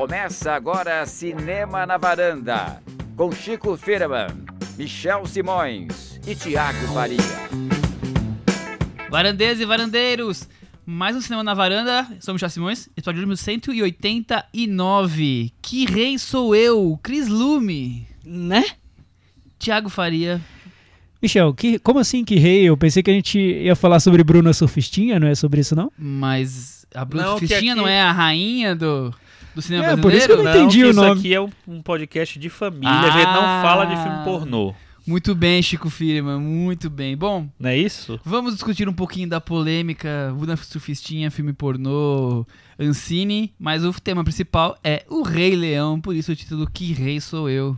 Começa agora Cinema na Varanda, com Chico Firman, Michel Simões e Tiago Faria. Varandeiros e varandeiros, mais um Cinema na Varanda, sou Michel Simões, episódio número 189. Que rei sou eu, Cris Lume, Né? Tiago Faria. Michel, que, como assim que rei? Eu pensei que a gente ia falar sobre Bruna Surfistinha, não é sobre isso não? Mas a Bruna Não, que Fistinha aqui- não é a rainha do, do cinema É, por isso brasileiro? que eu não entendi que o isso nome. aqui é um, podcast de família, a gente não Ah. fala de filme pornô. Muito bem, Chico Firman, muito bem. Bom, Não é isso? vamos discutir um pouquinho da polêmica Bruna Surfistinha, filme pornô, Ancine, mas o tema principal é O Rei Leão, por isso o título Que Rei Sou Eu.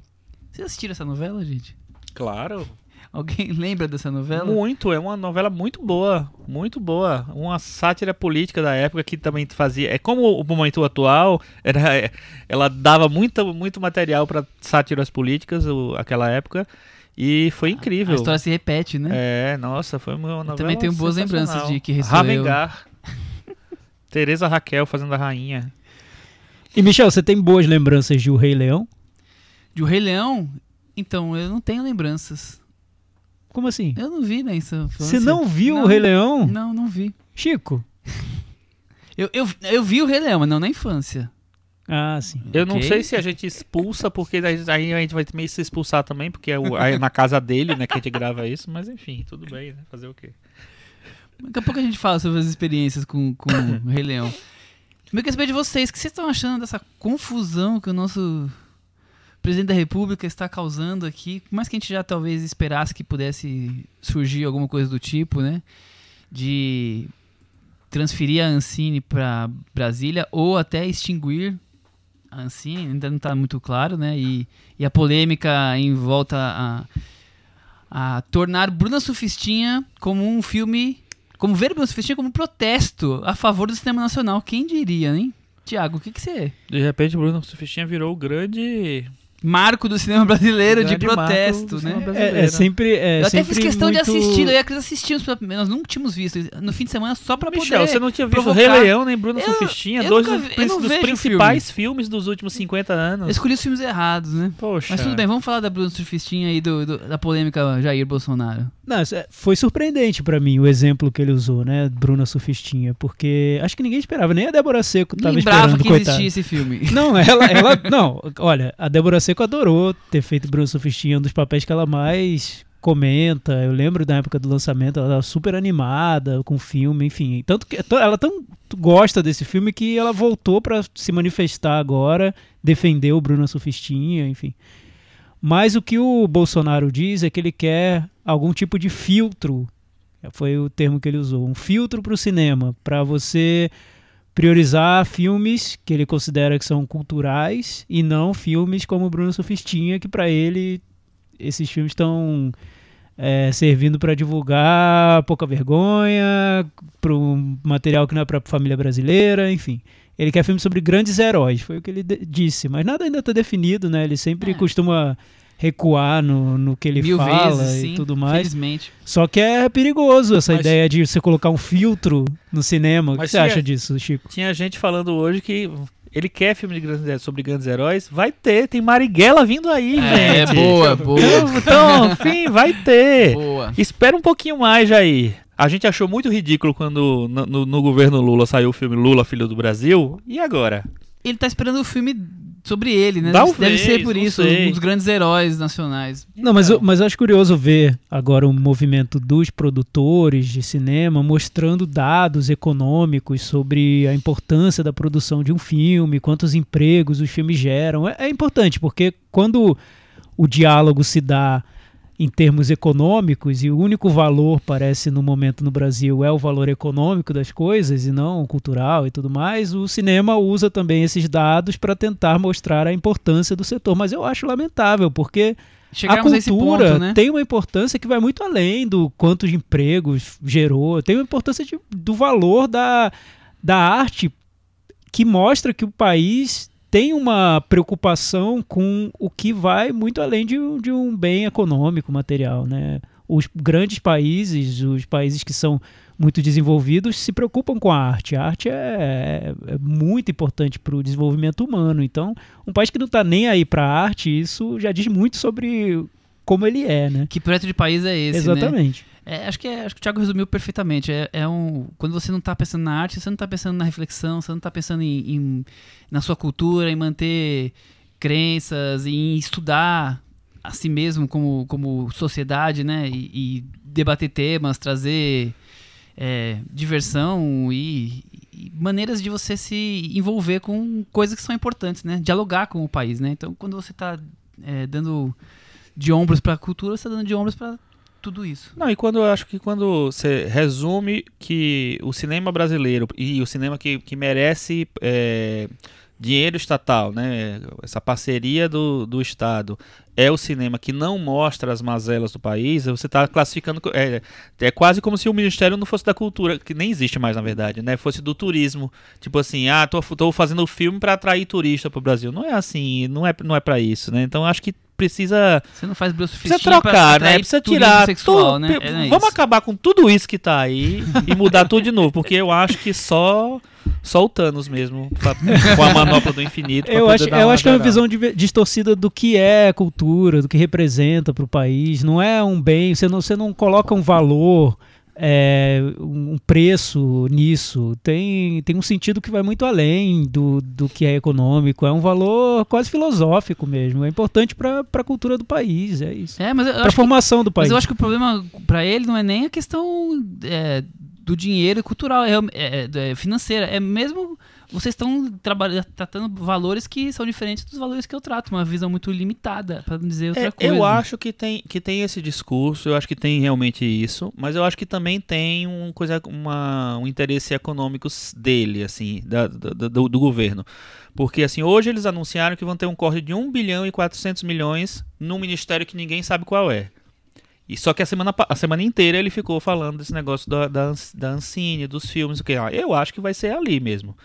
Vocês assistiram essa novela, gente? Claro. Alguém lembra dessa novela? Muito, é uma novela muito boa, muito boa. Uma sátira política da época que também fazia. É como o momento atual, era, ela dava muito, muito material para sátiras políticas, o- aquela época, e foi A incrível. história se repete, né? É, nossa, foi uma novela. também tenho boas lembranças de Que Rei Sou Eu. Ravengar. Tereza Raquel fazendo a rainha. E Michel, você tem boas lembranças de O Rei Leão? De O Rei Leão? Então, eu não tenho lembranças. Como assim? Eu não vi na infância. Você não viu Não. O Rei Leão? Não, não vi. Chico? Eu, eu, eu vi o Rei Leão, mas não na infância. Ah, sim. Eu não Ok. sei se a gente expulsa, porque daí- aí a gente vai meio se expulsar também, porque é, o- é na casa dele, né, que a gente grava isso, mas enfim, tudo bem, né? Fazer o quê? Daqui a pouco a gente fala sobre as experiências com, com o Rei Leão. Eu quero saber de vocês, o que vocês estão achando dessa confusão que o nosso presidente da república está causando aqui? Por mais que a gente já talvez esperasse que pudesse surgir alguma coisa do tipo, né? De transferir a Ancine para Brasília ou até extinguir a Ancine, ainda não está muito claro, né? E, e a polêmica em volta a, a tornar Bruna Sufistinha como um filme como ver Bruna Sufistinha como um protesto a favor do cinema nacional. Quem diria, hein? Tiago, o que, que você. De repente, Bruno Sufistinha virou o grande. Marco do cinema brasileiro de protesto, né? É, é sempre. É eu até sempre fiz questão de muito- assistir, eu e a Cris assistimos, nós não tínhamos visto no fim de semana só pra Michel, poder. você não tinha visto provocar. Rei Leão nem Bruno Eu- Sufistinha, eu dois nunca dos, eu dos principais filmes dos últimos 50 Eu anos. escolhi os filmes errados, né? Poxa. Mas tudo bem, vamos falar da Bruna Surfistinha e do, do- da polêmica Jair Bolsonaro. Não, é- foi surpreendente pra mim o exemplo que ele usou, né? Bruna Surfistinha, porque acho que ninguém esperava, nem a Débora Seco tava Lembrava esperando, que coitada. existia esse filme. Não, ela, ela. Não, olha, a Débora Seco adorou ter feito Bruno Sufistinha, um dos papéis que ela mais comenta. Eu lembro da época do lançamento, ela estava super animada com o filme, enfim. Tanto que ela tão gosta desse filme que ela voltou pra se manifestar agora, defender o Bruno Sufistinha, enfim. Mas o que o Bolsonaro diz é que ele quer algum tipo de filtro. Foi o termo que ele usou, um filtro para o cinema, para você priorizar filmes que ele considera que são culturais e não filmes como Bruno Sufistinha, que para ele esses filmes estão é, servindo para divulgar pouca vergonha, para um material que não é para família brasileira, enfim. Ele quer filmes sobre grandes heróis, foi o que ele disse, mas nada ainda está definido, né? Ele sempre É. costuma recuar no, no que ele Mil fala vezes, e sim. tudo mais. Felizmente. Só que é perigoso essa Mas- ideia de você colocar um filtro no cinema. O que você tinha- acha disso, Chico? Tinha gente falando hoje que ele quer filme de grandes, sobre grandes heróis. Vai ter, tem Marighella vindo aí, É, gente. boa, boa. Então, então, enfim, vai ter. Boa. Espera um pouquinho mais, Jair. A gente achou muito ridículo quando no, no- no governo Lula saiu o filme Lula, Filho do Brasil. E agora? Ele tá esperando o filme sobre ele, né? Talvez, Deve ser por isso, sei. um dos grandes heróis nacionais. Não, mas, eu, Então. mas eu acho curioso ver agora o movimento dos produtores de cinema mostrando dados econômicos sobre a importância da produção de um filme, quantos empregos os filmes geram. É, é importante, porque quando o diálogo se dá em termos econômicos e o único valor parece no momento no Brasil é o valor econômico das coisas e não o cultural e tudo mais, o cinema usa também esses dados para tentar mostrar a importância do setor. Mas eu acho lamentável, porque Chegarmos a a cultura ponto, né? tem uma importância que vai muito além do quantos de empregos gerou, tem uma importância de- do valor da, da arte que mostra que o país tem uma preocupação com o que vai muito além de, um- de um bem econômico, material, né? Os grandes países, os países que são muito desenvolvidos se preocupam com a arte. A arte é, é muito importante para o desenvolvimento humano. Então, um país que não está nem aí para a arte, isso já diz muito sobre como ele é, né? Que projeto de país é esse, né? Exatamente. É, acho, que é- acho que o Thiago resumiu perfeitamente. É, é um, quando você não está pensando na arte, você não está pensando na reflexão, você não está pensando em, em- na sua cultura, em manter crenças, em estudar a si mesmo como, como sociedade, né? E, e debater temas, trazer é, diversão e, e maneiras de você se envolver com coisas que são importantes, né? Dialogar com o país, né? Então, quando você está dando de ombros para a cultura, você está dando de ombros para tudo isso. Não, e quando eu acho que quando você resume que o cinema brasileiro e o cinema que, que merece é, dinheiro estatal, né? Essa parceria do, do Estado é o cinema que não mostra as mazelas do país, você está classificando. É, é quase como se o Ministério não fosse da Cultura, que nem existe mais, na verdade, né? Fosse do turismo. Tipo assim, ah, tô, tô fazendo filme para atrair turista pro Brasil. Não é assim, não é, não é para isso, né? Então acho que precisa Você não faz Bruce Precisa trocar, né? Precisa tirar sexual, tudo. né? É, é Vamos isso. acabar com tudo isso que tá aí e mudar tudo de novo, porque eu acho que só só o Thanos mesmo, pra- com a manopla do infinito. Eu acho, eu acho que é uma visão dive- distorcida do que é cultura, do que representa para o país. Não é um bem, você não, você não coloca um valor, é, um preço nisso. Tem, tem um sentido que vai muito além do, do que é econômico. É um valor quase filosófico mesmo. É importante para a cultura do país, é isso. É, mas Para a acho que, formação do mas país. eu acho que o problema pra ele não é nem a questão é, do dinheiro cultural, é, é- é financeira. É mesmo vocês estão trabalhando, tratando valores que são diferentes dos valores que eu trato, uma visão muito limitada, para não dizer outra É, coisa. eu acho que tem, que tem esse discurso, eu acho que tem realmente isso, mas eu acho que também tem um, coisa, uma, um interesse econômico dele, assim, da- da- do, do governo. Porque, assim, hoje eles anunciaram que vão ter um corte de 1 bilhão e 400 milhões num ministério que ninguém sabe qual é. E só que a semana, a semana inteira ele ficou falando desse negócio da, da, da Ancine, dos filmes, o que. Ah, eu acho que vai ser ali mesmo.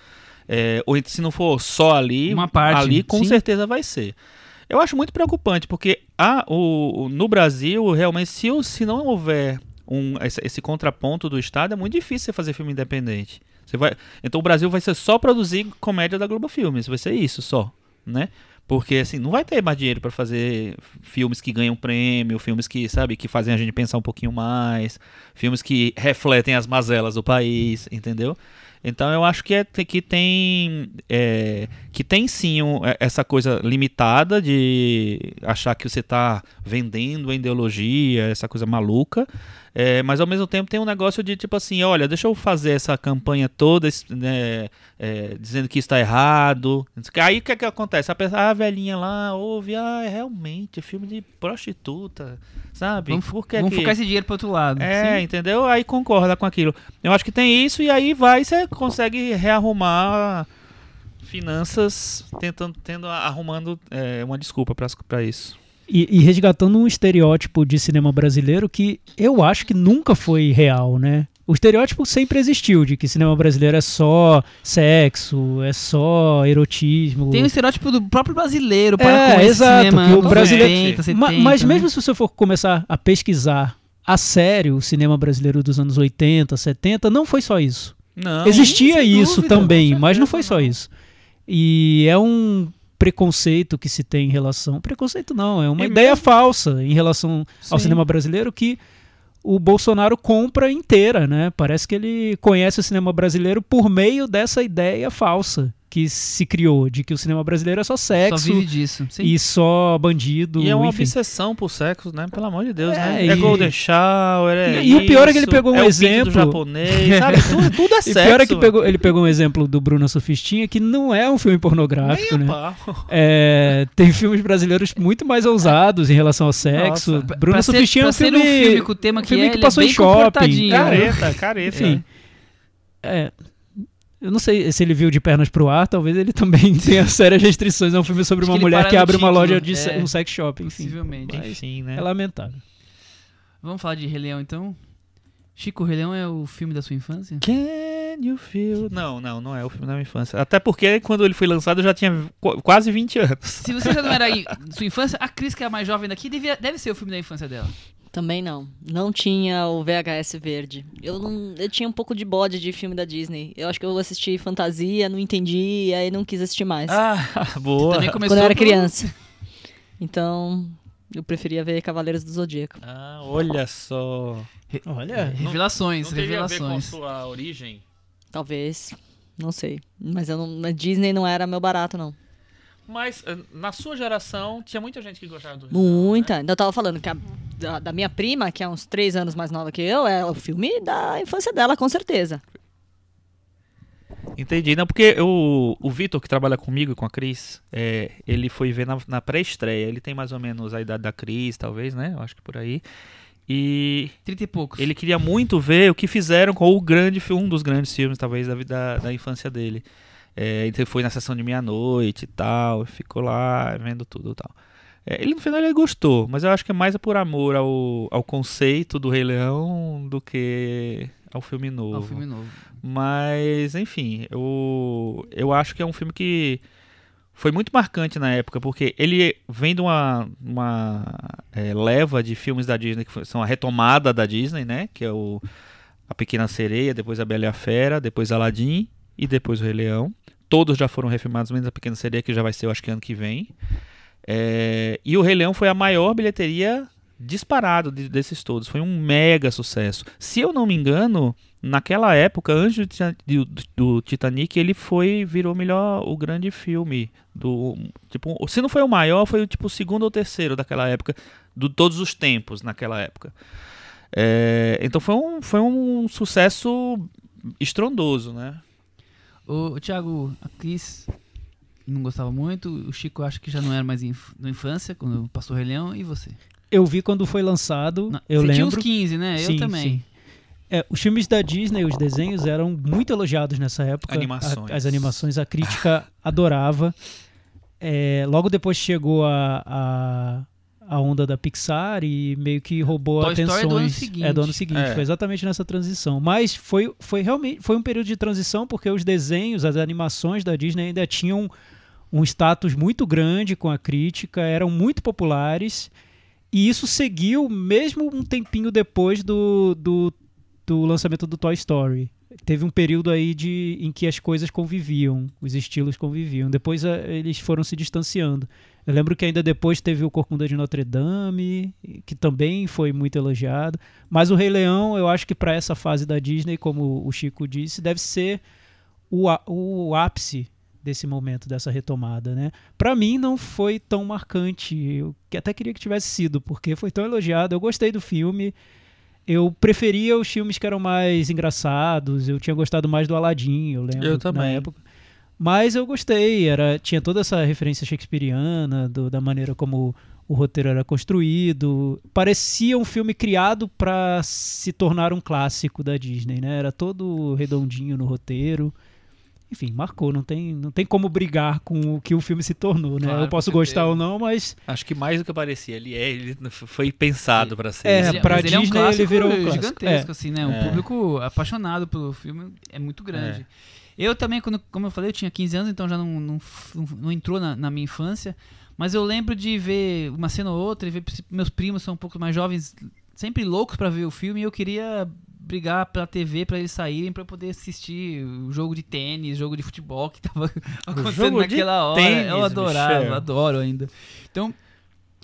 É, ou se não for só ali, parte, ali com sim. certeza vai ser. Eu acho muito preocupante, porque a, o, no Brasil, realmente, se, se não houver um, esse, esse contraponto do Estado, é muito difícil você fazer filme independente. Você vai, então o Brasil vai ser só produzir comédia da Globo Filmes, vai ser isso só, né? Porque assim, não vai ter mais dinheiro para fazer filmes que ganham prêmio, filmes que, sabe, que fazem a gente pensar um pouquinho mais, filmes que refletem as mazelas do país, entendeu? Então eu acho que, é, que tem é, que tem sim um- é- essa coisa limitada de achar que você está vendendo a ideologia, essa coisa maluca, é, mas ao mesmo tempo tem um negócio de tipo assim, olha, deixa eu fazer essa campanha toda né, é, dizendo que está errado. Aí o que, é que acontece? A, pessoa, a velhinha lá ouve, ah, é realmente, filme de prostituta, sabe? Vamos, Por que vamos que- focar esse dinheiro pro outro lado. é, Sim. entendeu? Aí concorda com aquilo. Eu acho que tem isso e aí vai você consegue rearrumar finanças tentando tendo arrumando é, uma desculpa pra pra isso. E, e resgatando um estereótipo de cinema brasileiro que eu acho que nunca foi real, né? O estereótipo sempre existiu de que cinema brasileiro é só sexo, é só erotismo. Tem o estereótipo do próprio brasileiro para É, com esse exato, cinema que o brasileiro- 80, 70, Ma- mas né? mesmo se você for começar a pesquisar a sério o cinema brasileiro dos anos 80, 70, não foi só isso. Não. Existia isso dúvida, também, mas não foi só não. isso. E é um preconceito que se tem em relação. Preconceito não, é uma E ideia mesmo- falsa em relação ao Sim. cinema brasileiro que o Bolsonaro compra inteira, né? Parece que ele conhece o cinema brasileiro por meio dessa ideia falsa que se criou de que o cinema brasileiro é só Só sexo vive disso. Sim. e só bandido, E é uma enfim. obsessão por sexo, né? Pelo amor de Deus, É, né? e- É Golden Shower, é E- e o pior é que ele pegou um é o exemplo- do japonês, sabe? Tudo, tudo é E sexo. pior é que pegou, ele pegou um exemplo do Bruno Sufistinha, que não é um filme pornográfico, Nem né? É, tem filmes brasileiros muito mais ousados em relação ao sexo. Nossa. Bruno pra Sufistinha é um filme, um filme com o tema um que filme é, que ele passou é em shopping. comportadinho, né? Careta, careta. Enfim. é, eu não sei se ele viu de pernas pro ar, talvez ele também tenha sérias restrições. É um filme sobre Acho uma que mulher que abre uma título, loja de é. um sex shop, enfim. Possivelmente. Mas Enfim, né? é lamentável. Vamos falar de Rei Leão, então? Chico, o Rei Leão é o filme da sua infância? Can you feel... Não, não, não é o filme da minha infância. Até porque quando ele foi lançado eu já tinha qu- quase 20 anos. Se você já não era aí, sua infância, a Cris, que é a mais jovem daqui, devia, deve ser o filme da infância dela. Também não. Não tinha o VHS verde. Eu não, eu tinha um pouco de bode de filme da Disney. Eu acho que eu assisti Fantasia, não entendi, e aí não quis assistir mais. Ah, boa. Também começou quando eu era por- criança. Então, eu preferia ver Cavaleiros do Zodíaco. Ah, olha só. Olha, Revelações, Não teria a ver com a revelações. sua origem? Talvez. Não sei. Mas eu não, na Disney não era meu barato, não. Mas eh, na sua geração tinha muita gente que gostava do Rei Leão, né? Muita. Ainda tava falando que a, da, da minha prima, que é uns três anos mais nova que eu, é o filme da infância dela, com certeza. Entendi. Não, porque o, o Vitor, que trabalha comigo e com a Cris, é, ele foi ver na, na pré-estreia. Ele tem mais ou menos a idade da Cris, talvez, né? Eu acho que por aí. E Trinta e poucos. ele queria muito ver o que fizeram com o grande fi- um dos grandes filmes, talvez, da, vida, da infância dele. É, ele foi na sessão de meia-noite e tal, ficou lá vendo tudo e tal. É, ele no final ele gostou, mas eu acho que é mais por amor ao, ao conceito do Rei Leão do que ao filme novo. Ó, o filme novo. Mas, enfim, eu, eu acho que é um filme que foi muito marcante na época, porque ele vem de uma, uma é, leva de filmes da Disney que são a retomada da Disney, né? Que é o A Pequena Sereia, depois A Bela e a Fera, depois Aladdin e depois o Rei Leão. Todos já foram refilmados, menos A Pequena Sereia, que já vai ser, eu acho que ano que vem. É, e o Rei Leão foi a maior bilheteria disparado de- desses todos. Foi um mega sucesso. Se eu não me engano, naquela época, antes do, do- do Titanic, ele foi virou melhor o grande filme do tipo, se não foi o maior, foi o tipo o segundo ou terceiro daquela época, de todos os tempos naquela época. É, então foi um, foi um sucesso estrondoso, né? O, o Thiago, a Cris não gostava muito. O Chico acho que já não era mais inf na infância, quando passou o Rei Leão. E você? eu vi quando foi lançado, Não, eu você tinha uns lembro. 15, né? Sim, eu também. sim. É, os filmes da Disney, os desenhos eram muito elogiados nessa época. Animações. A- as animações, a crítica adorava. É, logo depois chegou a, a, a onda da Pixar e meio que roubou Toy Story atenções. é do ano seguinte. É do ano seguinte, É. foi exatamente nessa transição. Mas foi, foi realmente foi um período de transição porque os desenhos, as animações da Disney ainda tinham um status muito grande com a crítica, eram muito populares. E isso seguiu mesmo um tempinho depois do, do, do lançamento do Toy Story. Teve um período aí de, em que as coisas conviviam, os estilos conviviam. Depois eh, eles foram se distanciando. Eu lembro que ainda depois teve o Corcunda de Notre Dame, que também foi muito elogiado. Mas o Rei Leão, eu acho que para essa fase da Disney, como o Chico disse, deve ser o, o ápice desse momento, dessa retomada, né? Para mim não foi tão marcante, eu que até queria que tivesse sido, porque foi tão elogiado. Eu gostei do filme. Eu preferia os filmes que eram mais engraçados. Eu tinha gostado mais do Aladdin, eu lembro Eu na também. época. Mas eu gostei, era tinha toda essa referência shakespeariana, do- da maneira como o roteiro era construído. Parecia um filme criado para se tornar um clássico da Disney, né? Era todo redondinho no roteiro. Enfim, marcou, não tem, não tem como brigar com o que o filme se tornou, né? Claro, eu posso gostar ou não, mas Acho que mais do que parecia, ele é, ele foi pensado para ser. É. Ele- pra mas ele é um Disney, ele virou um clássico. gigantesco, É. assim, né? O É. público apaixonado pelo filme é muito grande. Eu também, quando, como eu falei, eu tinha 15 anos, então já não, não, não entrou na, na minha infância. Mas eu lembro de ver uma cena ou outra, e ver meus primos são um pouco mais jovens, sempre loucos pra ver o filme, e eu queria brigar pela TV pra eles saírem pra eu poder assistir o jogo de tênis, jogo de futebol que tava acontecendo naquela hora. tênis, eu adorava, Michel. adoro ainda. Então,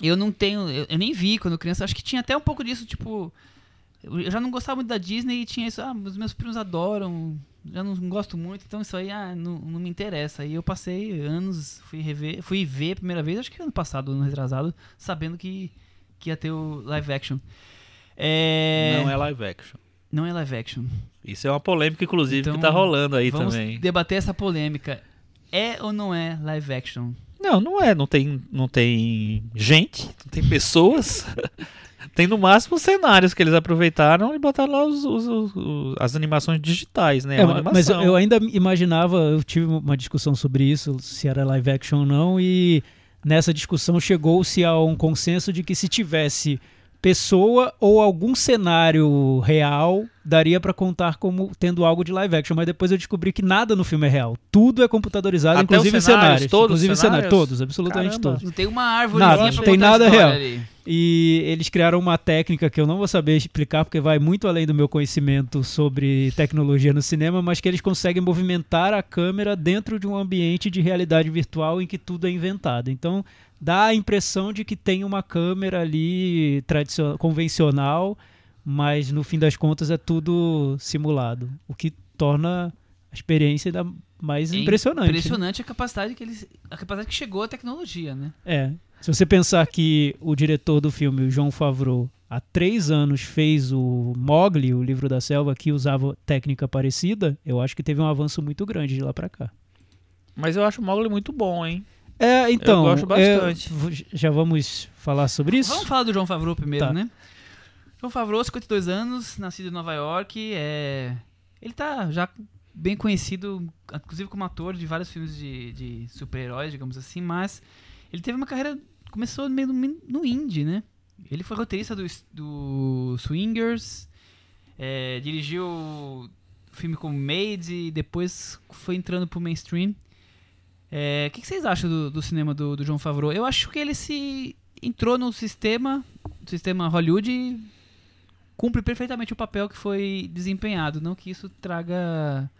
eu não tenho, eu, eu nem vi quando criança, acho que tinha até um pouco disso, tipo, eu já não gostava muito da Disney e tinha isso, ah, os meus primos adoram, já não gosto muito, então isso aí ah, não, não me interessa. Aí eu passei anos, fui rever, fui ver a primeira vez, acho que ano passado, ano retrasado, sabendo que, que ia ter o live action. É, Não é live action. não é live action. Isso é uma polêmica, inclusive, Então, que tá rolando aí Vamos também. debater essa polêmica. É ou não é live action? Não, não é. Não tem, não tem gente, não tem pessoas. tem no máximo cenários que eles aproveitaram e botaram lá os, os- os- as animações digitais, né? É, mas eu ainda imaginava, eu tive uma discussão sobre isso, se era live action ou não, e nessa discussão chegou-se a um consenso de que se tivesse pessoa ou algum cenário real daria pra contar como tendo algo de live action, mas depois eu descobri que nada no filme é real. Tudo é computadorizado, Até inclusive os cenários, cenários, todos os inclusive cenários? todos, absolutamente Caramba. todos. Não tem uma árvore Nada, pra não tem nada real. ali. E eles criaram uma técnica que eu não vou saber explicar porque vai muito além do meu conhecimento sobre tecnologia no cinema, mas que eles conseguem movimentar a câmera dentro de um ambiente de realidade virtual em que tudo é inventado. Então dá a impressão de que tem uma câmera ali tradicional, convencional, mas no fim das contas é tudo simulado, o que torna a experiência ainda mais É impressionante. né? Impressionante a capacidade que eles. A capacidade que chegou a tecnologia, né? É. Se você pensar que o diretor do filme, o João Favreau, há três anos fez o Mogli, o livro da selva, que usava técnica parecida, eu acho que teve um avanço muito grande de lá pra cá. Mas eu acho o Mogli muito bom, hein? É, então. gosto bastante. é, já vamos falar sobre isso? Vamos falar do João Favreau primeiro, Tá. né? João Favreau, 52 anos, nascido em Nova York, é... ele tá já bem conhecido, inclusive como ator de vários filmes de, de super-heróis, digamos assim, mas ele teve uma carreira, começou meio no, no indie, né? Ele foi roteirista do, do Swingers, é, dirigiu o filme como Made e depois foi entrando pro mainstream. É, O que, vocês acham do, do cinema do, do João Favreau? Eu acho que ele se entrou no sistema, sistema Hollywood e cumpre perfeitamente o papel que foi desempenhado. Não que isso traga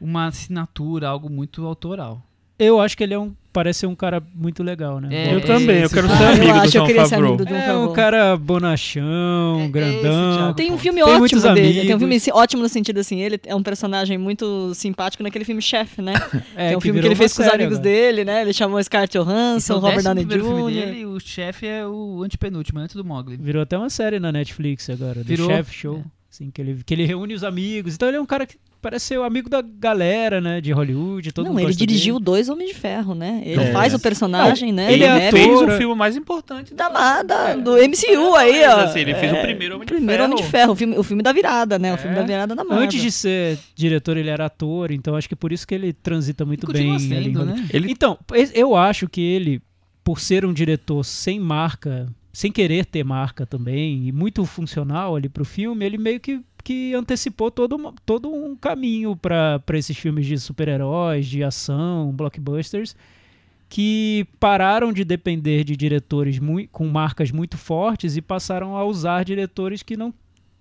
uma assinatura, algo muito autoral. Eu acho que ele é um. Parece ser um cara muito legal, né? É, eu é também, eu quero ser Ah, amigo eu do acho, queria ser Favreau. do John É um cara bonachão, É grandão. Tem um Tem filme Tem ótimo dele. Tem um amigos. filme assim, ótimo no sentido assim, ele é um personagem muito simpático naquele filme Chef, né? É, que é um filme que ele fez com os amigos agora. dele, né? Ele chamou Scarlett é Johansson, Robert Downey primeiro filme Jr. dele e o chefe é o antepenúltimo, antes do Mogli. Virou até uma série na Netflix agora, Virou. do Chef Show. É. Assim, que, ele, que ele reúne os amigos. Então ele é um cara que parece ser o amigo da galera, né? De Hollywood. Todo Não, mundo ele dirigiu dele. dois Homens de Ferro, né? Ele É. faz o personagem, né? ele do é Maverick. fez ator, o filme mais importante da, da, da- do MCU aí, Mas, ó. assim, ele fez o É, primeiro Homem de primeiro Ferro. Homem de Ferro, o filme, o filme da virada, né? O É. filme da virada da Marvel. Antes de ser diretor, ele era ator, então acho que por isso que ele transita muito bem. Sendo, né? Ele Então, eu acho que ele, por ser um diretor sem marca, sem querer ter marca também, e muito funcional ali pro filme, ele meio que, que antecipou todo, uma- todo um caminho para esses filmes de super-heróis, de ação, blockbusters, que pararam de depender de diretores mui- com marcas muito fortes e passaram a usar diretores que não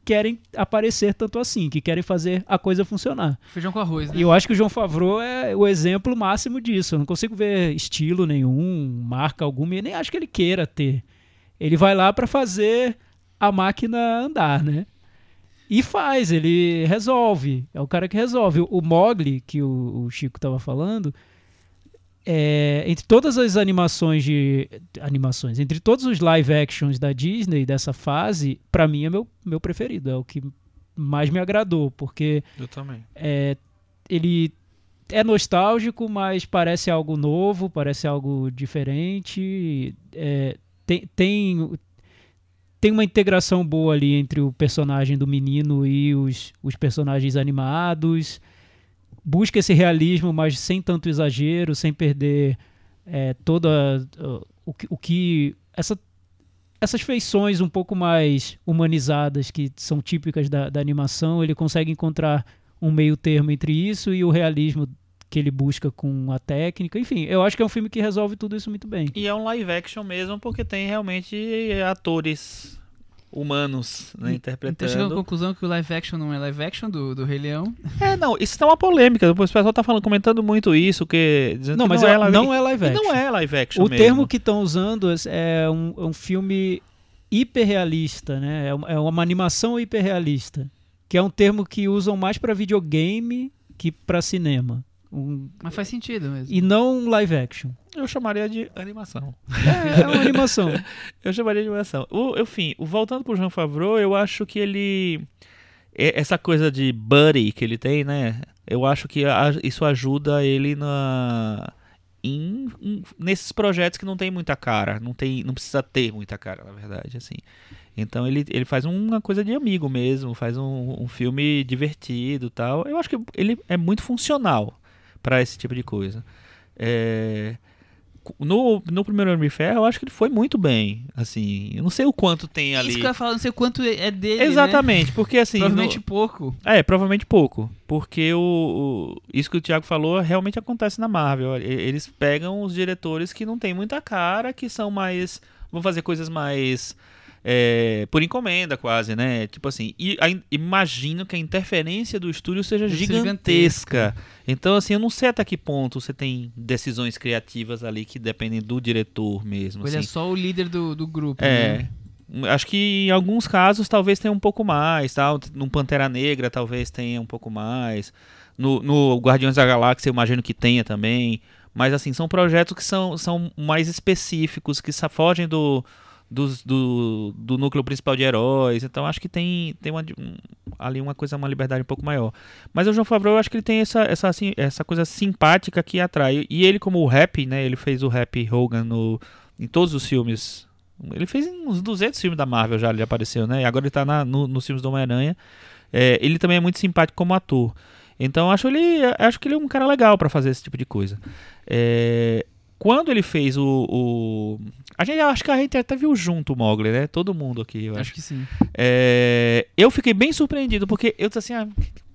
querem aparecer tanto assim, que querem fazer a coisa funcionar. Feijão com arroz, né? E eu acho que o João Favreau é o exemplo máximo disso. Eu não consigo ver estilo nenhum, marca alguma, e nem acho que ele queira ter. Ele vai lá para fazer a máquina andar, né? E faz, ele resolve. É o cara que resolve. O Mogli, que o, o Chico estava falando, é, entre todas as animações de. Animações, entre todos os live actions da Disney dessa fase, para mim é meu, meu preferido. É o que mais me agradou, porque Eu também. é, ele é nostálgico, mas parece algo novo, parece algo diferente. é, tem, tem, tem uma integração boa ali entre o personagem do menino e os, os personagens animados. Busca esse realismo, mas sem tanto exagero, sem perder é, toda o, que- o que essa essas feições um pouco mais humanizadas que são típicas da, da animação, ele consegue encontrar um meio termo entre isso e o realismo que ele busca com a técnica. Enfim, eu acho que é um filme que resolve tudo isso muito bem. E é um live action mesmo, porque tem realmente atores humanos né, Então chegando à interpretando. conclusão que o live action não é live action do, do Rei Leão. É, não, isso tá uma polêmica. Depois o pessoal tá falando, comentando muito isso, que dizendo Não, que mas não, é, é live não é live E action. não é live action O mesmo. termo que estão usando é um, é um filme hiperrealista, né? É uma, é uma animação hiperrealista, que é um termo que usam mais para videogame que para cinema. Um- Mas faz sentido mesmo. e não live action. Eu chamaria de animação. É, é uma animação. Eu chamaria de animação. O, enfim, o, voltando pro Jean Favreau, eu acho que ele. é- Essa coisa de buddy que ele tem, né? Eu acho que a- isso ajuda ele na. Em, em- nesses projetos que não tem muita cara, não tem, não precisa ter muita cara, na verdade, assim. Então ele, ele faz uma coisa de amigo mesmo, faz um, um filme divertido, e tal. Eu acho que ele é muito funcional para esse tipo de coisa. É, no, no primeiro Homem de Ferro, eu acho que ele foi muito bem. Assim, eu não sei o quanto tem ali. Isso que eu ia falar, não sei quanto é dele, né? Exatamente, porque assim. Provavelmente no- pouco. É, provavelmente pouco. Porque o, o- isso que o Thiago falou realmente acontece na Marvel. Eles pegam os diretores que não têm muita cara, que são mais. vão fazer coisas mais. É, por encomenda, quase, né? Tipo assim, e a in- imagino que a interferência do estúdio seja Deve ser gigantesca. Então, assim, eu não sei até que ponto você tem decisões criativas ali que dependem do diretor mesmo. Ele é assim. só o líder do, do grupo. É. né? Acho que em alguns casos talvez tenha um pouco mais, tal. No Pantera Negra talvez tenha um pouco mais. No, no Guardiões da Galáxia eu imagino que tenha também. Mas assim, são projetos que são, são mais específicos, que fogem do, do, do núcleo principal de heróis. Então acho que tem, tem uma, um- ali uma coisa, uma liberdade um pouco maior. Mas o João Favreau, eu acho que ele tem essa, essa, assim, essa coisa simpática que atrai. E ele, como o rap, né? Ele fez o rap Hogan no, em todos os filmes. Ele fez uns 200 filmes da Marvel já, ele apareceu, né? E agora ele tá na, no- nos filmes do Homem-Aranha. É, ele também é muito simpático como ator. Então acho ele, acho que ele é um cara legal pra fazer esse tipo de coisa. É, quando ele fez o, o- a gente acho que a gente até viu junto o Mogli, né? Todo mundo aqui, eu acho. Acho que sim. É, eu fiquei bem surpreendido, porque eu disse assim, ah,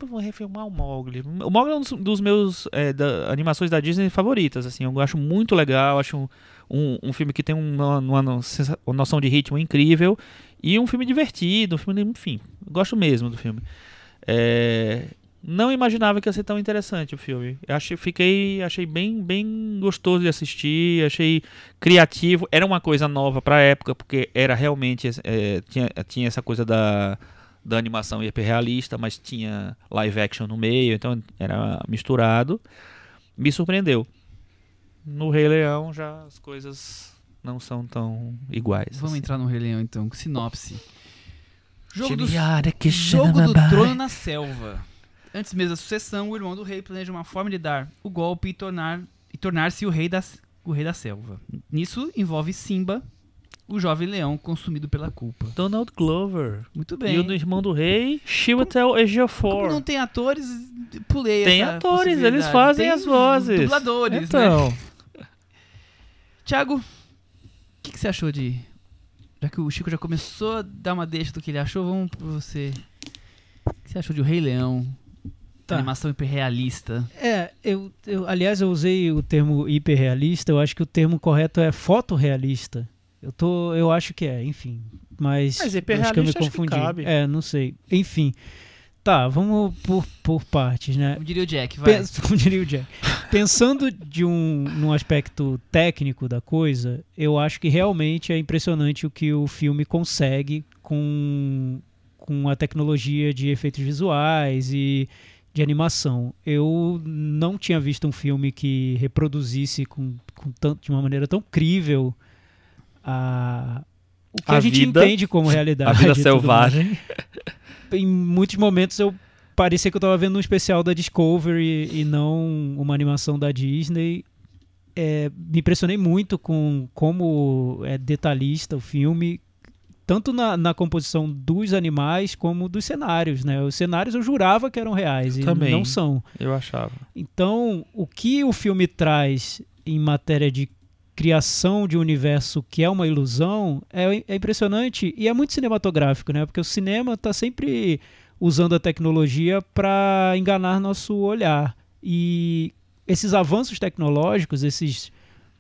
vou refilmar o Mogli? O Mogli é um dos, dos meus é, da- animações da Disney favoritas, assim, eu acho muito legal, acho um, um, um filme que tem uma, uma uma noção de ritmo incrível e um filme divertido, um filme, enfim, eu gosto mesmo do filme. É, não imaginava que ia ser tão interessante o filme. Eu achei, fiquei, achei bem, bem gostoso de assistir, achei criativo. Era uma coisa nova pra época, porque era realmente é, tinha, tinha essa coisa da, da animação hiperrealista, mas tinha live action no meio, então era misturado. Me surpreendeu. No Rei Leão já as coisas não são tão iguais. Vamos assim. entrar no Rei Leão então, com sinopse. Jogo do, que Jogo do. Trono na Selva. Antes mesmo da sucessão, o irmão do rei planeja uma forma de dar o golpe e tornar e tornar-se o rei da o rei da selva. Nisso envolve Simba, o jovem leão consumido pela culpa. Donald Glover. Muito E bem. o do irmão do rei, Chiwetel Como Ejiofor. não tem atores, pulei Tem atores, eles fazem Tem as vozes. Dubladores, né? Então, Tiago, o que, que você achou de. Já que o Chico já começou a dar uma deixa do que ele achou, vamos pra você. O que você achou de O Rei Leão? Tá. Animação hiperrealista. É, eu, eu- aliás, eu usei o termo hiperrealista, eu acho que o termo correto é fotorrealista. Eu tô, eu acho que é, enfim, mas, Mas acho que eu me hiperrealista acho que confundi. cabe. É, não sei. Enfim. Tá, vamos por, por partes, né? Como diria o Jack, vai. Pens- como diria o Jack. Pensando de um, num aspecto técnico da coisa, eu acho que realmente é impressionante o que o filme consegue com, com a tecnologia de efeitos visuais e de animação. Eu não tinha visto um filme que reproduzisse com, com tanto, de uma maneira tão crível a, o que a, A gente vida- entende como realidade. a vida selvagem. em muitos momentos eu parecia que eu tava vendo um especial da Discovery e não uma animação da Disney. É, me impressionei muito com como é detalhista o filme, tanto na, na composição dos animais como dos cenários, né? Os cenários eu jurava que eram reais e Também. não são. Eu achava. Então, o que o filme traz em matéria de criação de um universo que é uma ilusão é, é impressionante e é muito cinematográfico, né? Porque o cinema está sempre usando a tecnologia para enganar nosso olhar. E esses avanços tecnológicos, esses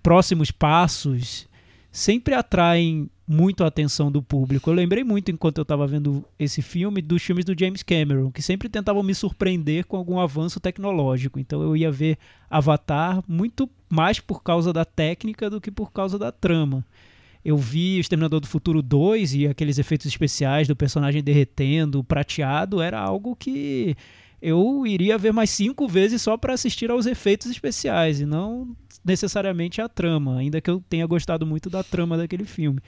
próximos passos, sempre atraem muito a atenção do público. Eu lembrei muito, enquanto eu estava vendo esse filme, dos filmes do James Cameron, que sempre tentavam me surpreender com algum avanço tecnológico. Então eu ia ver Avatar muito mais por causa da técnica do que por causa da trama. Eu vi o Exterminador do Futuro 2 e aqueles efeitos especiais do personagem derretendo, prateado, era algo que eu iria ver mais cinco vezes só para assistir aos efeitos especiais e não necessariamente à trama, ainda que eu tenha gostado muito da trama daquele filme.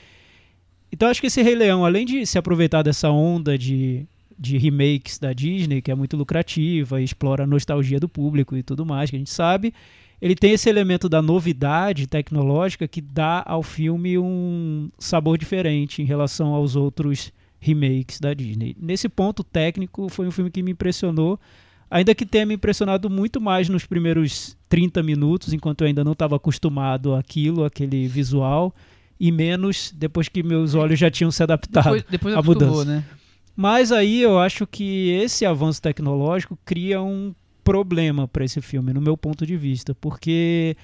Então acho que esse Rei Leão, além de se aproveitar dessa onda de, de remakes da Disney, que é muito lucrativa explora a nostalgia do público e tudo mais, que a gente sabe, ele tem esse elemento da novidade tecnológica que dá ao filme um sabor diferente em relação aos outros remakes da Disney. Nesse ponto técnico, foi um filme que me impressionou, Ainda que tenha me impressionado muito mais nos primeiros 30 minutos, enquanto eu ainda não estava acostumado àquilo, aquele visual, e menos depois que meus olhos já tinham se adaptado Depois, depois à mudança. né? Mas aí eu acho que esse avanço tecnológico cria um problema para esse filme, no meu ponto de vista, porque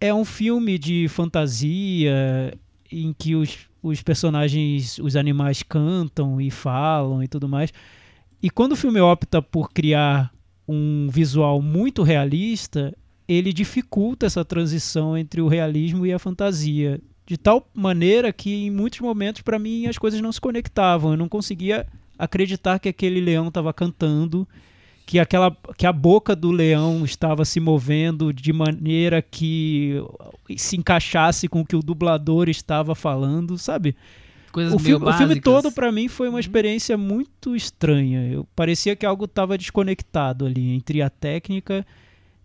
é um filme de fantasia em que os, os personagens, os animais cantam e falam e tudo mais. E quando o filme opta por criar um visual muito realista, ele dificulta essa transição entre o realismo e a fantasia. De tal maneira que em muitos momentos, para mim, as coisas não se conectavam. Eu não conseguia acreditar que aquele leão estava cantando, que, aquela, que a boca do leão estava se movendo de maneira que se encaixasse com o que o dublador estava falando, sabe? Coisas O filme, o filme básicas. todo, pra mim, foi uma experiência muito estranha. Eu, parecia que algo estava desconectado ali entre a técnica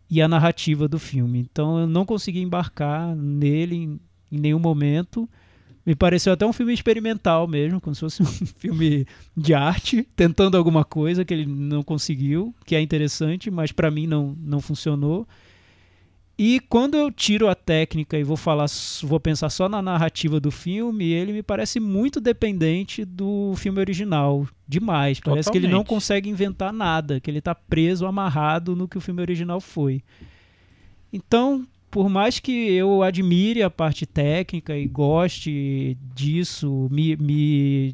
e a narrativa do filme. Então eu não consegui embarcar nele em, em nenhum momento. Me pareceu até um filme experimental mesmo, como se fosse um filme de arte, tentando alguma coisa que ele não conseguiu, que é interessante, mas pra mim não, não funcionou. E quando eu tiro a técnica e vou falar, vou pensar só na narrativa do filme, ele me parece muito dependente do filme original, demais. Parece que ele não Totalmente. consegue inventar nada, que ele está preso, amarrado no que o filme original foi. Então, por mais que eu admire a parte técnica e goste disso, me, me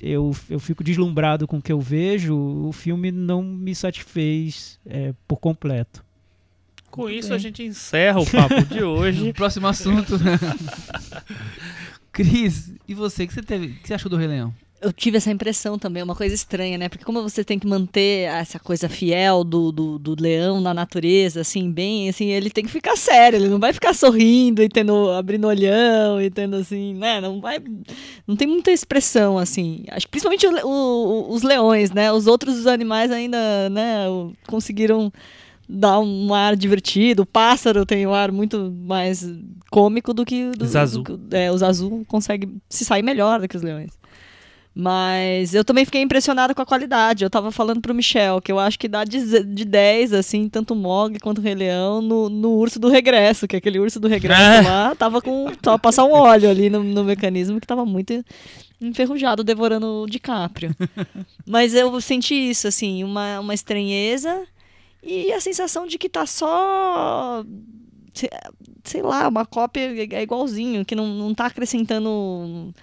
eu, eu fico deslumbrado com o que eu vejo, o filme não me satisfez é, por completo. Com isso, a gente encerra o papo de hoje. Próximo assunto. Cris, e você? O que você, teve, o que você achou do Rei Leão? Eu tive essa impressão também, uma coisa estranha, né? Porque como você tem que manter essa coisa fiel do, do, do leão na natureza, assim, bem, assim, ele tem que ficar sério, ele não vai ficar sorrindo e tendo, abrindo olhão e tendo assim, né? Não vai, não tem muita expressão, assim. Acho que principalmente o o- os leões, né? Os outros animais ainda, né, conseguiram dar um ar divertido. O pássaro tem um ar muito mais cômico do que do, Zazu. do que- é, o Zazu consegue se sair melhor do que os leões. Mas eu também fiquei impressionada com a qualidade. Eu tava falando pro Michel que eu acho que dá de, de 10, assim, tanto o Mog quanto o Rei Leão no, no urso do regresso, que aquele urso do regresso lá tava com. Tava passar um óleo ali no, no mecanismo que tava muito enferrujado devorando o DiCaprio. Mas eu senti isso, assim, uma, uma estranheza e a sensação de que tá só. se- Sei lá, uma cópia é igualzinho, que não, não tá acrescentando.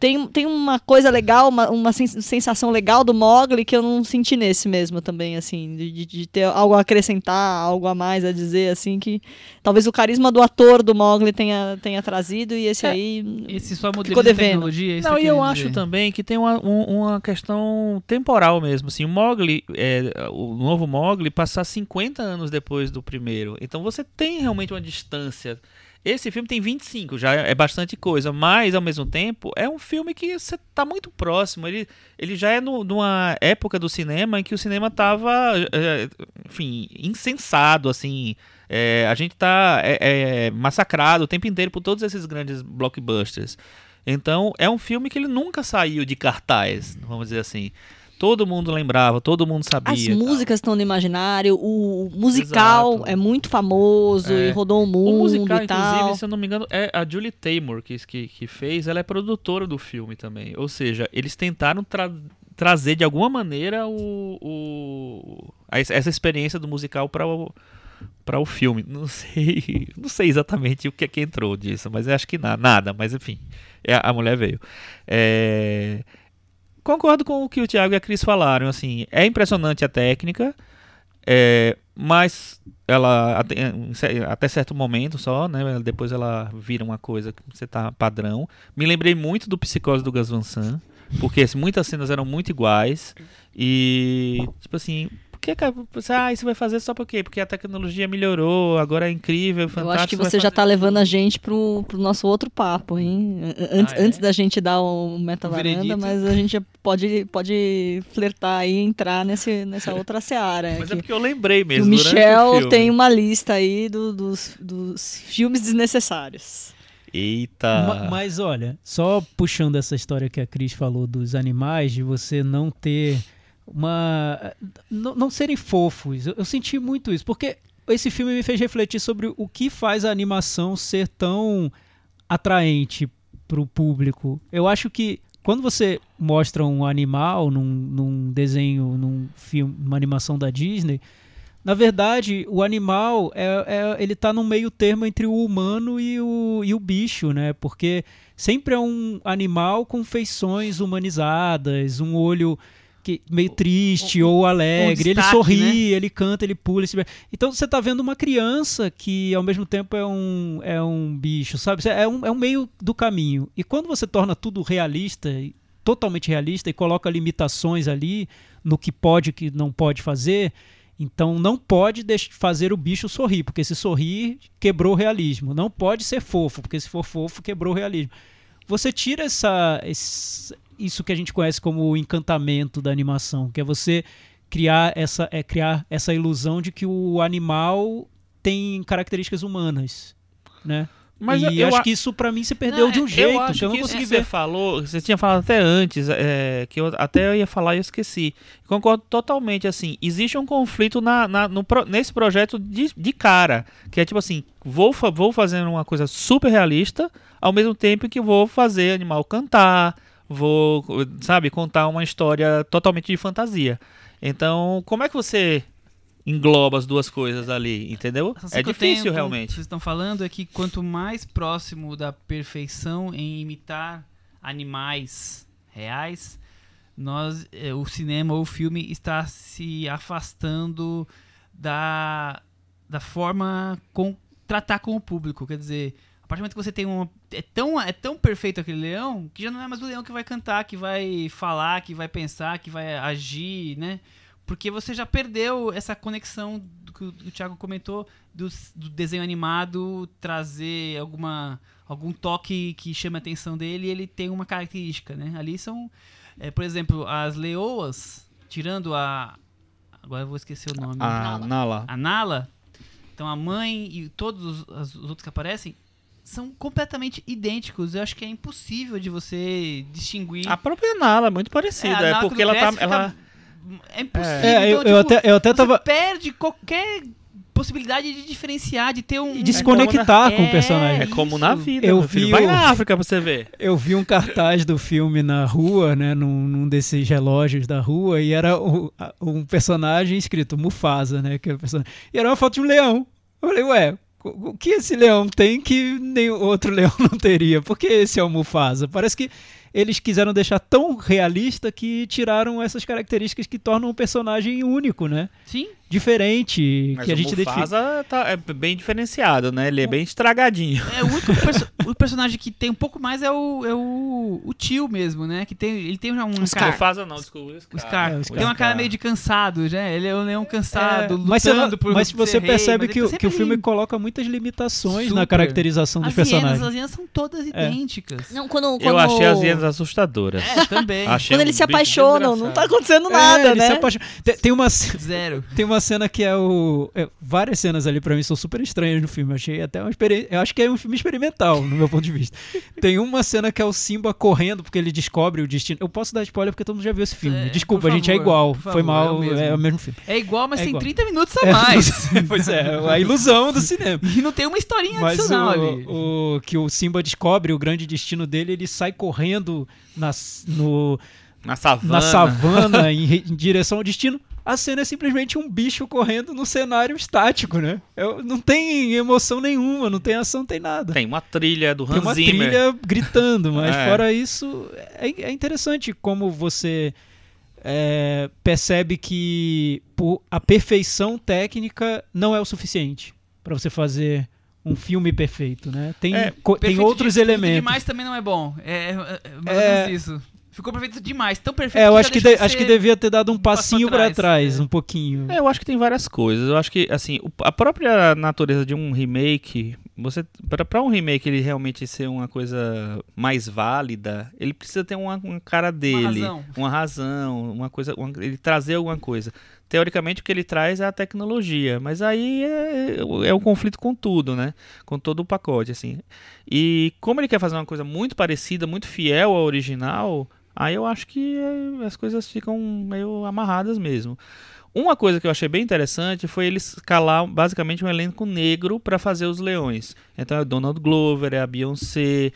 Tem, tem uma coisa legal, uma, uma sen- sensação legal do Mogli que eu não senti nesse mesmo também, assim, de, de- ter algo a acrescentar, algo a mais a dizer, assim, que talvez o carisma do ator do Mogli tenha, tenha trazido e esse É, aí. Esse só Ficou de devendo. tecnologia? é Não, que e eu queria acho dizer. também que tem uma, um- uma questão temporal mesmo. Assim, o Mogli, é, o novo Mogli, passar 50 anos depois do primeiro. Então você tem realmente uma distância. Esse filme tem 25, já é bastante coisa, mas ao mesmo tempo é um filme que você tá muito próximo. Ele, ele já é no- numa época do cinema em que o cinema tava, é, enfim, insensado, assim. É, a gente tá é, é, massacrado o tempo inteiro por todos esses grandes blockbusters. Então, é um filme que ele nunca saiu de cartaz, vamos dizer assim. Todo mundo lembrava, todo mundo sabia. As tal. músicas estão no imaginário, o musical Exato. é muito famoso É. e rodou o O mundo musical, e tal. inclusive, se eu não me engano, é a Julie Taymor que, que, que fez, ela é produtora do filme também. Ou seja, eles tentaram tra- trazer de alguma maneira o, o- a- essa experiência do musical para o para o filme. Não sei, não sei exatamente o que é que entrou disso, mas acho que na, nada, mas enfim, é, a mulher veio. É, concordo com o que o Thiago e a Cris falaram, assim, é impressionante a técnica, é, mas ela até, até certo momento só, né? Depois ela vira uma coisa que você tá padrão. Me lembrei muito do Psicose do Gus Van porque assim, muitas cenas eram muito iguais e tipo assim, que cara, você, ah, isso vai fazer só por quê? Porque a tecnologia melhorou, agora é incrível, Eu fantástico. acho que você já tá tudo. levando a gente pro, pro nosso outro papo, hein? Antes, Ah, é? antes da gente dar o meta O varanda, mas a gente pode, pode flertar aí e entrar nesse, nessa outra seara. Mas que- é porque eu lembrei mesmo. o Michel filme. tem uma lista aí do- dos, dos filmes desnecessários. Eita. Ma- Mas olha, só puxando essa história que a Cris falou dos animais, de você não ter uma não, não serem fofos. Eu, eu senti muito isso, porque esse filme me fez refletir sobre o que faz a animação ser tão atraente para o público. Eu acho que quando você mostra um animal num, num desenho, num filme, uma animação da Disney, na verdade, o animal é, é, ele está no meio termo entre o humano e o, e o bicho, né? Porque sempre é um animal com feições humanizadas, um olho que meio triste um- ou alegre, ele destaque, sorri, né? ele canta, ele pula. ele se- Então você está vendo uma criança que ao mesmo tempo é um, é um bicho, sabe? É um, é um meio do caminho. E quando você torna tudo realista, totalmente realista, e coloca limitações ali no que pode e que não pode fazer, então não pode fazer o bicho sorrir, porque se sorrir, quebrou o realismo. Não pode ser fofo, porque se for fofo, quebrou o realismo. Você tira essa, esse- isso que a gente conhece como o encantamento da animação, que é você criar essa, é criar essa ilusão de que o animal tem características humanas, né? Mas e eu- acho a- que isso pra mim se perdeu Não, de um eu jeito eu acho que eu não que consegui que ver. você falou, você tinha falado até antes, é, que eu até eu ia falar e eu esqueci. Concordo totalmente, assim, existe um conflito na, na- no nesse projeto de, de cara, que é tipo assim, vou, vou fazendo uma coisa super realista, ao mesmo tempo que vou fazer animal cantar, vou, sabe, contar uma história totalmente de fantasia. Então, como é que você engloba as duas coisas ali, entendeu? É tenho difícil com o que realmente. Vocês estão falando é que quanto mais próximo da perfeição em imitar animais reais, nós, eh, o cinema ou o filme está se afastando da, da forma com tratar com o público. Quer dizer, partir do momento que você tem uma. É tão, é tão perfeito aquele leão que já não é mais o leão que vai cantar, que vai falar, que vai pensar, que vai agir, né? Porque você já perdeu essa conexão do que o, o Thiago comentou do, do desenho animado trazer alguma algum toque que chame a atenção dele e ele tem uma característica, né? Ali são, é, por exemplo, as leoas, tirando a agora eu vou esquecer o nome. Ah, Nala. A Nala, então a mãe e todos os, os outros que aparecem são completamente idênticos. Eu acho que é impossível de você distinguir. A própria Nala é muito parecida, é, Nala, porque ela tá. Ela... É impossível. É, eu, então, eu tipo, até, eu até você tava perde qualquer possibilidade de diferenciar, de ter um. e desconectar com o É, personagem. É como na vida, Eu vi Vai o- na África pra você ver. Eu vi um cartaz do filme na rua, né, num, num desses relógios da rua, e era o- a- um personagem escrito Mufasa, né, que era o personagem. E era uma foto de um leão. Eu falei, ué, o que esse leão tem que nenhum outro leão não teria? Por que esse é o Mufasa? Parece que eles quiseram deixar tão realista que tiraram essas características que tornam o personagem único, né? Sim. Diferente, Mas que a gente identifica. Mufasa tá, é bem diferenciado, né? Ele é bem estragadinho. É, o único perso- o personagem que tem um pouco mais é o, é o, o tio mesmo, né? Que tem, ele tem já um Scar. cara. Mufasa não, desculpa. O Scar. É, o Scar. Tem uma cara meio de cansado, né? Ele é um leão cansado, É, lutando mas você, por mas você rei, percebe mas que, ele o- tá que o filme coloca muitas limitações na Super. caracterização dos As hienas, personagens. as hienas são todas idênticas. Não, quando, quando... Eu achei as hienas assustadoras. É, também. Achei Quando um eles se apaixonam, não tá acontecendo É, nada, se né? Tem, tem uma, Zero. tem uma cena que é o. é, várias cenas ali pra mim são super estranhas no filme. Eu achei até uma experiência. Eu acho que é um filme experimental, no meu ponto de vista. Tem uma cena que é o Simba correndo porque ele descobre o destino. Eu posso dar spoiler porque todo mundo já viu esse filme. É, Desculpa, a gente é favor, igual. por Foi favor, mal, é o mesmo. é o mesmo filme. É igual, mas É tem igual. 30 minutos a É, mais. pois é, a ilusão do cinema. E não tem uma historinha Mas adicional ali. o, o que o Simba descobre o grande destino dele, ele sai correndo nas, no, Na savana. na savana em, em direção ao destino. A cena é simplesmente um bicho correndo no cenário estático, né? Eu- não tem emoção nenhuma, não tem ação, não tem nada. Tem uma trilha do Tem Hans uma Zimmer. trilha gritando, mas É. fora isso, é, é interessante como você é, percebe que por- a perfeição técnica não é o suficiente para você fazer um filme perfeito, né? Tem, É, co- tem Perfeito outros de- perfeito elementos. demais também não é bom. É, é, é mais É. isso. Ficou perfeito demais, tão perfeito É, eu já acho que, de- de acho que devia ter dado um passinho pra para trás, trás, é. um pouquinho. É, eu acho que tem várias coisas. Eu acho que, assim, a própria natureza de um remake, você para para um remake ele realmente ser uma coisa mais válida, ele precisa ter uma, uma cara dele, razão. uma razão, uma coisa, uma- ele trazer alguma coisa. Teoricamente o que ele traz é a tecnologia, mas aí é, é o conflito com tudo, né? Com todo o pacote, assim. E como ele quer fazer uma coisa muito parecida, muito fiel ao original, Aí eu acho que é, as coisas ficam meio amarradas mesmo. Uma coisa que eu achei bem interessante foi eles calar basicamente um elenco negro para fazer os leões. Então é o Donald Glover, é a Beyoncé,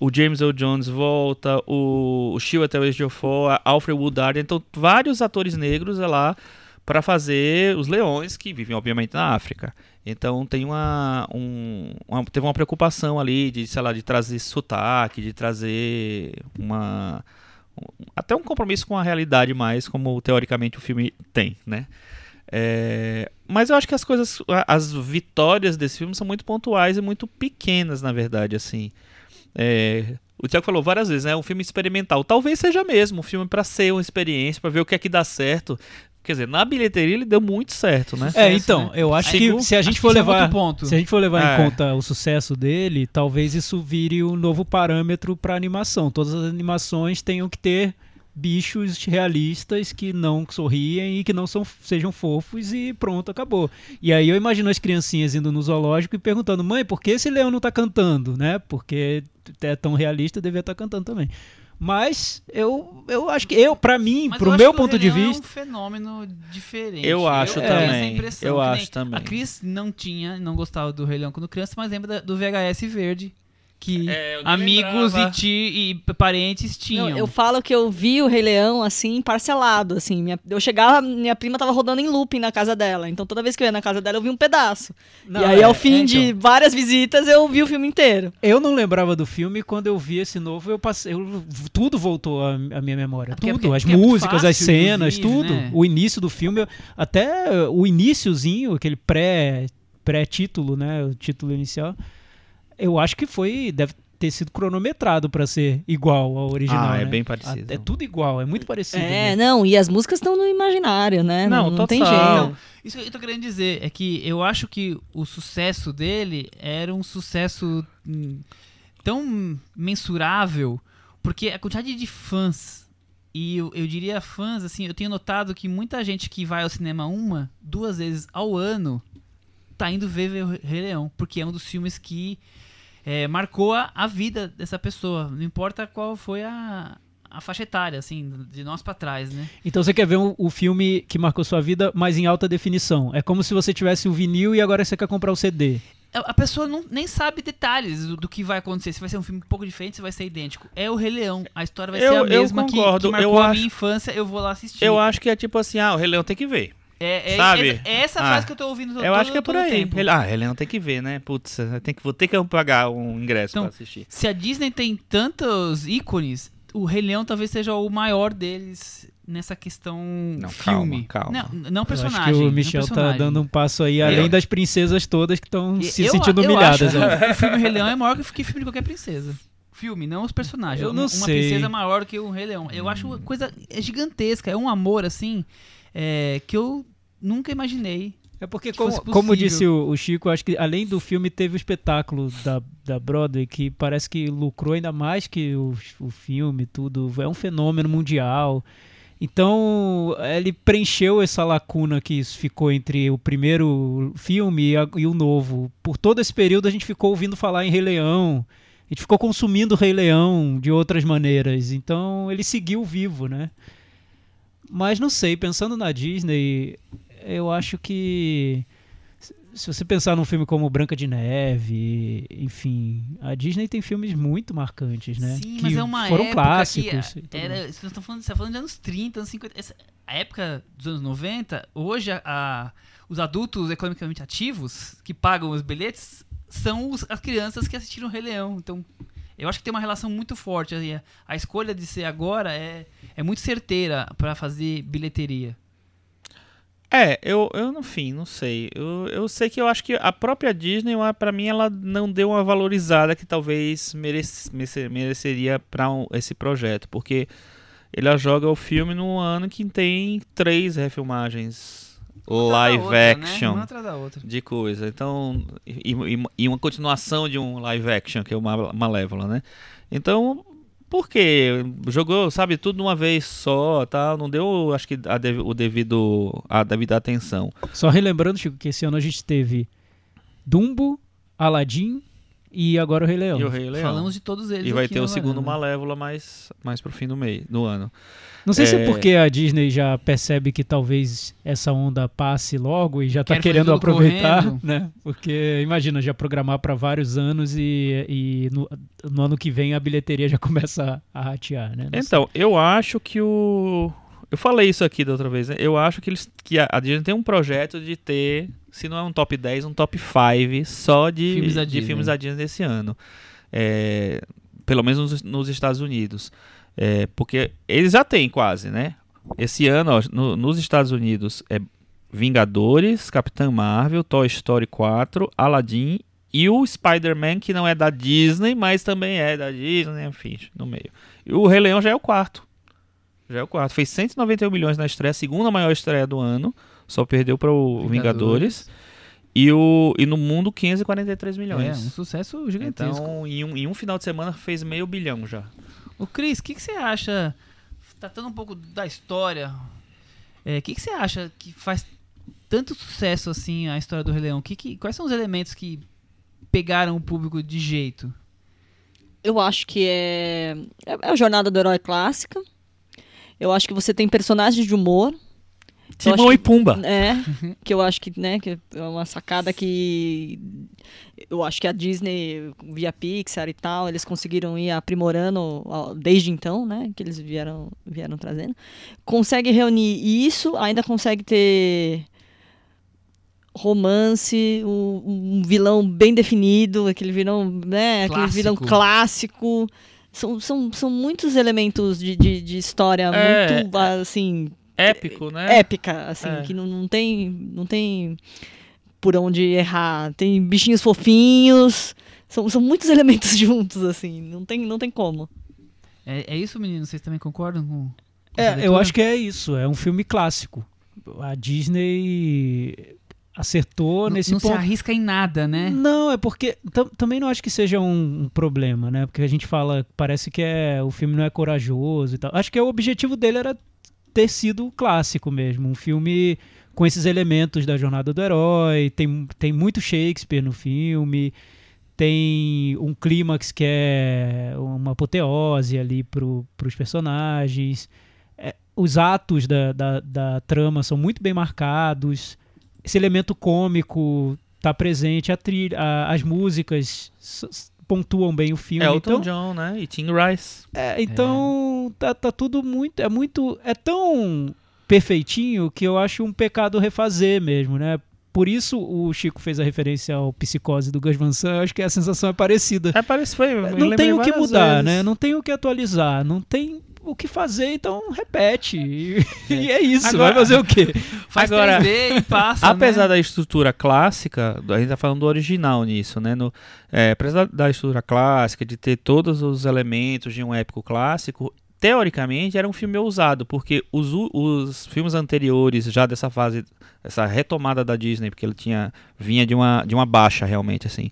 o James Earl Jones volta, o, o Chiwetel Ejiofor, Alfred Woodard, então vários atores negros é lá para fazer os leões que vivem obviamente na África. Então tem uma, um, uma, teve uma preocupação ali de, sei lá, de trazer sotaque, de trazer uma até um compromisso com a realidade mais, como teoricamente o filme tem, né? É, mas eu acho que as coisas, as vitórias desse filme são muito pontuais e muito pequenas, na verdade, assim. É, o Tiago falou várias vezes, né? Um filme experimental. Talvez seja mesmo um filme para ser uma experiência, para ver o que é que dá certo. Quer dizer, na bilheteria ele deu muito certo, né? É, então, eu acho que se a gente for é levar, ponto. se a gente for levar É. em conta o sucesso dele, talvez isso vire um novo parâmetro para animação. Todas as animações tenham que ter bichos realistas que não sorriem e que não são, sejam fofos e pronto, acabou. E aí eu imagino as criancinhas indo no zoológico e perguntando: "Mãe, por que esse leão não tá cantando?", né? Porque é tão realista, devia estar cantando também. Mas eu, eu acho que eu, para mim, eu acho meu o ponto Rei de vista, É um fenômeno diferente. Eu acho essa também, eu que acho também. A Cris não tinha, não gostava do Rei Leão quando criança, mas lembra do VHS verde. Que É, amigos lembrava. e, ti, e parentes tinham. Não, eu falo que eu vi o Rei Leão, assim, parcelado, assim. Minha- eu chegava, minha prima tava rodando em looping na casa dela. Então toda vez que eu ia na casa dela, eu vi um pedaço. Não, e aí, é, ao fim é, de então. várias visitas, eu vi o filme inteiro. Eu não lembrava do filme e quando eu vi esse novo, eu passei. eu- tudo voltou à, à minha memória. É porque- tudo. porque- as porque é muito músicas, as fácil, cenas, inclusive, tudo. né? O início do filme, até o iníciozinho, aquele pré, pré-título, né? O título inicial. Eu acho que foi. Deve ter sido cronometrado pra ser igual ao original. Ah, é né? bem parecido. É tudo igual, é muito parecido. É, né? não, e as músicas estão no imaginário, né? Não, não tem total. jeito. Isso que eu tô querendo dizer é que eu acho que o sucesso dele era um sucesso hum, tão mensurável, porque a quantidade de fãs, e eu, eu diria fãs, assim, eu tenho notado que muita gente que vai ao cinema uma, duas vezes ao ano, tá indo ver, ver o Rei Leão, porque é um dos filmes que é, marcou a, a vida dessa pessoa, não importa qual foi a, a faixa etária, assim, de nós pra trás, né? Então você quer ver um- o filme que marcou sua vida, mas em alta definição. É como se você tivesse o vinil e agora você quer comprar o CD. a a pessoa não, nem sabe detalhes do, do que vai acontecer. Se vai ser um filme um pouco diferente, se vai ser idêntico. É o Rei Leão. A história vai Eu- ser a eu mesma que, concordo. que marcou Eu a acho- minha infância. Eu vou lá assistir. Eu acho que é tipo assim, ah, o Rei Leão tem que ver. É, é, sabe? É, é essa Ah, frase que eu tô ouvindo todo, Eu acho que é por aí. tempo. Ele- ah, Rei Leão tem que ver, né? Putz, tem que, vou ter que pagar um ingresso Então, pra assistir. Se a Disney tem tantos ícones, o Rei Leão talvez seja o maior deles nessa questão Não, filme. calma, calma. Não, não Eu personagem. acho que o não Michel tá dando um passo aí além Eu- das princesas todas que estão se eu- sentindo eu humilhadas. acho né? o filme Rei Leão é maior que que filme de qualquer princesa. Filme, não os personagens. Eu Uma- não uma sei. princesa maior que o Rei Leão. Eu acho uma coisa é gigantesca. É um amor, assim, é, que eu nunca imaginei. É porque, que como, como disse o, o Chico, acho que além do filme teve o espetáculo da, da Broadway, que parece que lucrou ainda mais que o, o filme, tudo. É um fenômeno mundial. Então, ele preencheu essa lacuna que ficou entre o primeiro filme e, a- e o novo. Por todo esse período, a gente ficou ouvindo falar em Rei Leão. A gente ficou consumindo Rei Leão de outras maneiras. Então, ele seguiu vivo, né? Mas não sei, pensando na Disney, eu acho que se- você pensar num filme como Branca de Neve, enfim, a Disney tem filmes muito marcantes, né? Sim, que mas é uma foram época clássicos. que era, você está falando, tá falando de anos 30, anos 50. Essa, a época dos anos 90, hoje a- a- os adultos economicamente ativos que pagam os bilhetes são os- as crianças que assistiram o Rei Leão. Então, eu acho que tem uma relação muito forte. aí, A, a escolha de ser agora é, é muito certeira para fazer bilheteria. É, eu, eu no fim, não sei. Eu, eu sei que eu acho que a própria Disney, ela- pra mim, ela não deu uma valorizada que talvez merece, merece- mereceria pra um- esse projeto. Porque ele joga o filme num ano que tem três refilmagens live Uma outra, né? action Uma outra. de coisa. Então, e, e- e uma continuação de um live action, que é o Ma- Malévola, né? Então, por quê? Jogou, sabe, tudo de uma vez só, tal, não deu, acho que, a dev- o devido, a devida atenção. Só relembrando, Chico, que esse ano a gente teve Dumbo, Aladdin e agora o Rei Leão. E o Rei Leão. Falamos de todos eles. E vai aqui ter o segundo. Malévola mais, mais pro fim do mês, do ano. Não sei se é É. porque a Disney já percebe que talvez essa onda passe logo e já tá fazer querendo aproveitar, correndo. né? Porque imagina, já programar para vários anos e, e no, no ano que vem a bilheteria já começa a ratear, né? Não sei. Então, eu acho que o. Eu falei isso aqui da outra vez, né? Eu acho que, eles, que a a Disney tem um projeto de ter, se não é um top 10, um top 5 só de Filmes da de Disney. filmes da Disney desse ano. É, pelo menos nos, nos Estados Unidos. É, porque eles já têm quase, né? Esse ano, ó, no- nos Estados Unidos, é Vingadores, Capitã Marvel, Toy Story 4, Aladdin e o Spider-Man, que não é da Disney, mas também é da Disney, enfim, no meio. E o Rei Leão já é o quarto. Já é o quarto. Fez 191 milhões na estreia, a segunda maior estreia do ano. Só perdeu para o Vingadores. E, o, e no mundo, 543 É, milhões. um sucesso gigantesco. então, em um, em um final de semana, fez meio bilhão já. Ô Cris, o que, que você acha, tratando um pouco da história, é, o que, que você acha que faz tanto sucesso assim a história do Rei Leão? Que, que, quais são os elementos que pegaram o público de jeito? Eu acho que é, é é a jornada do herói clássica. Eu acho que você tem personagens de humor. Timão e Pumba. É, que eu acho que, né, que é uma sacada que eu acho que a Disney, via Pixar e tal, eles conseguiram ir aprimorando desde então, né, que eles vieram, vieram trazendo. Consegue reunir isso, ainda consegue ter romance, um, um vilão bem definido, aquele vilão, né, aquele vilão Clássico. clássico. São, são, são muitos elementos de, de, de história É, muito, assim, Épico, né? épica, assim, É. que não, não tem não tem por onde errar. Tem bichinhos fofinhos, são, são muitos elementos juntos, assim, não tem, não tem como. É, é isso, meninos? Vocês também concordam com É, eu acho que é isso. É um filme clássico. A Disney acertou Não- nesse não se ponto. arrisca em nada, né? Não, é porque tam- também não acho que seja um, um problema, né? Porque a gente fala, parece que é o filme não é corajoso e tal. Acho que o objetivo dele era ter sido clássico mesmo, um filme com esses elementos da jornada do herói. Tem, tem muito Shakespeare no filme, tem um clímax que é uma apoteose ali pro, pros personagens. É, os atos da, da, da trama são muito bem marcados. Esse elemento cômico tá presente, a a- as músicas pontuam bem o filme. Elton então, John, né? E Tim Rice. é, então Tá, tá tudo muito, é muito, é tão perfeitinho que eu acho um pecado refazer mesmo, né? Por isso o Chico fez a referência ao Psicose do Gus Van Sant, eu acho que a sensação é parecida. É, parece foi. não tem o que mudar, vezes. né? Não tem o que atualizar, não tem o que fazer, então repete. E, e é isso, Agora- vai fazer o quê? Faz Agora, 3D e passa, Apesar né? da estrutura clássica, a gente tá falando do original nisso, né? No, é, apesar da estrutura clássica, de ter todos os elementos de um épico clássico, teoricamente era um filme ousado, porque os, os filmes anteriores, já dessa fase, essa retomada da Disney, porque ele tinha vinha de uma, de uma baixa realmente, assim.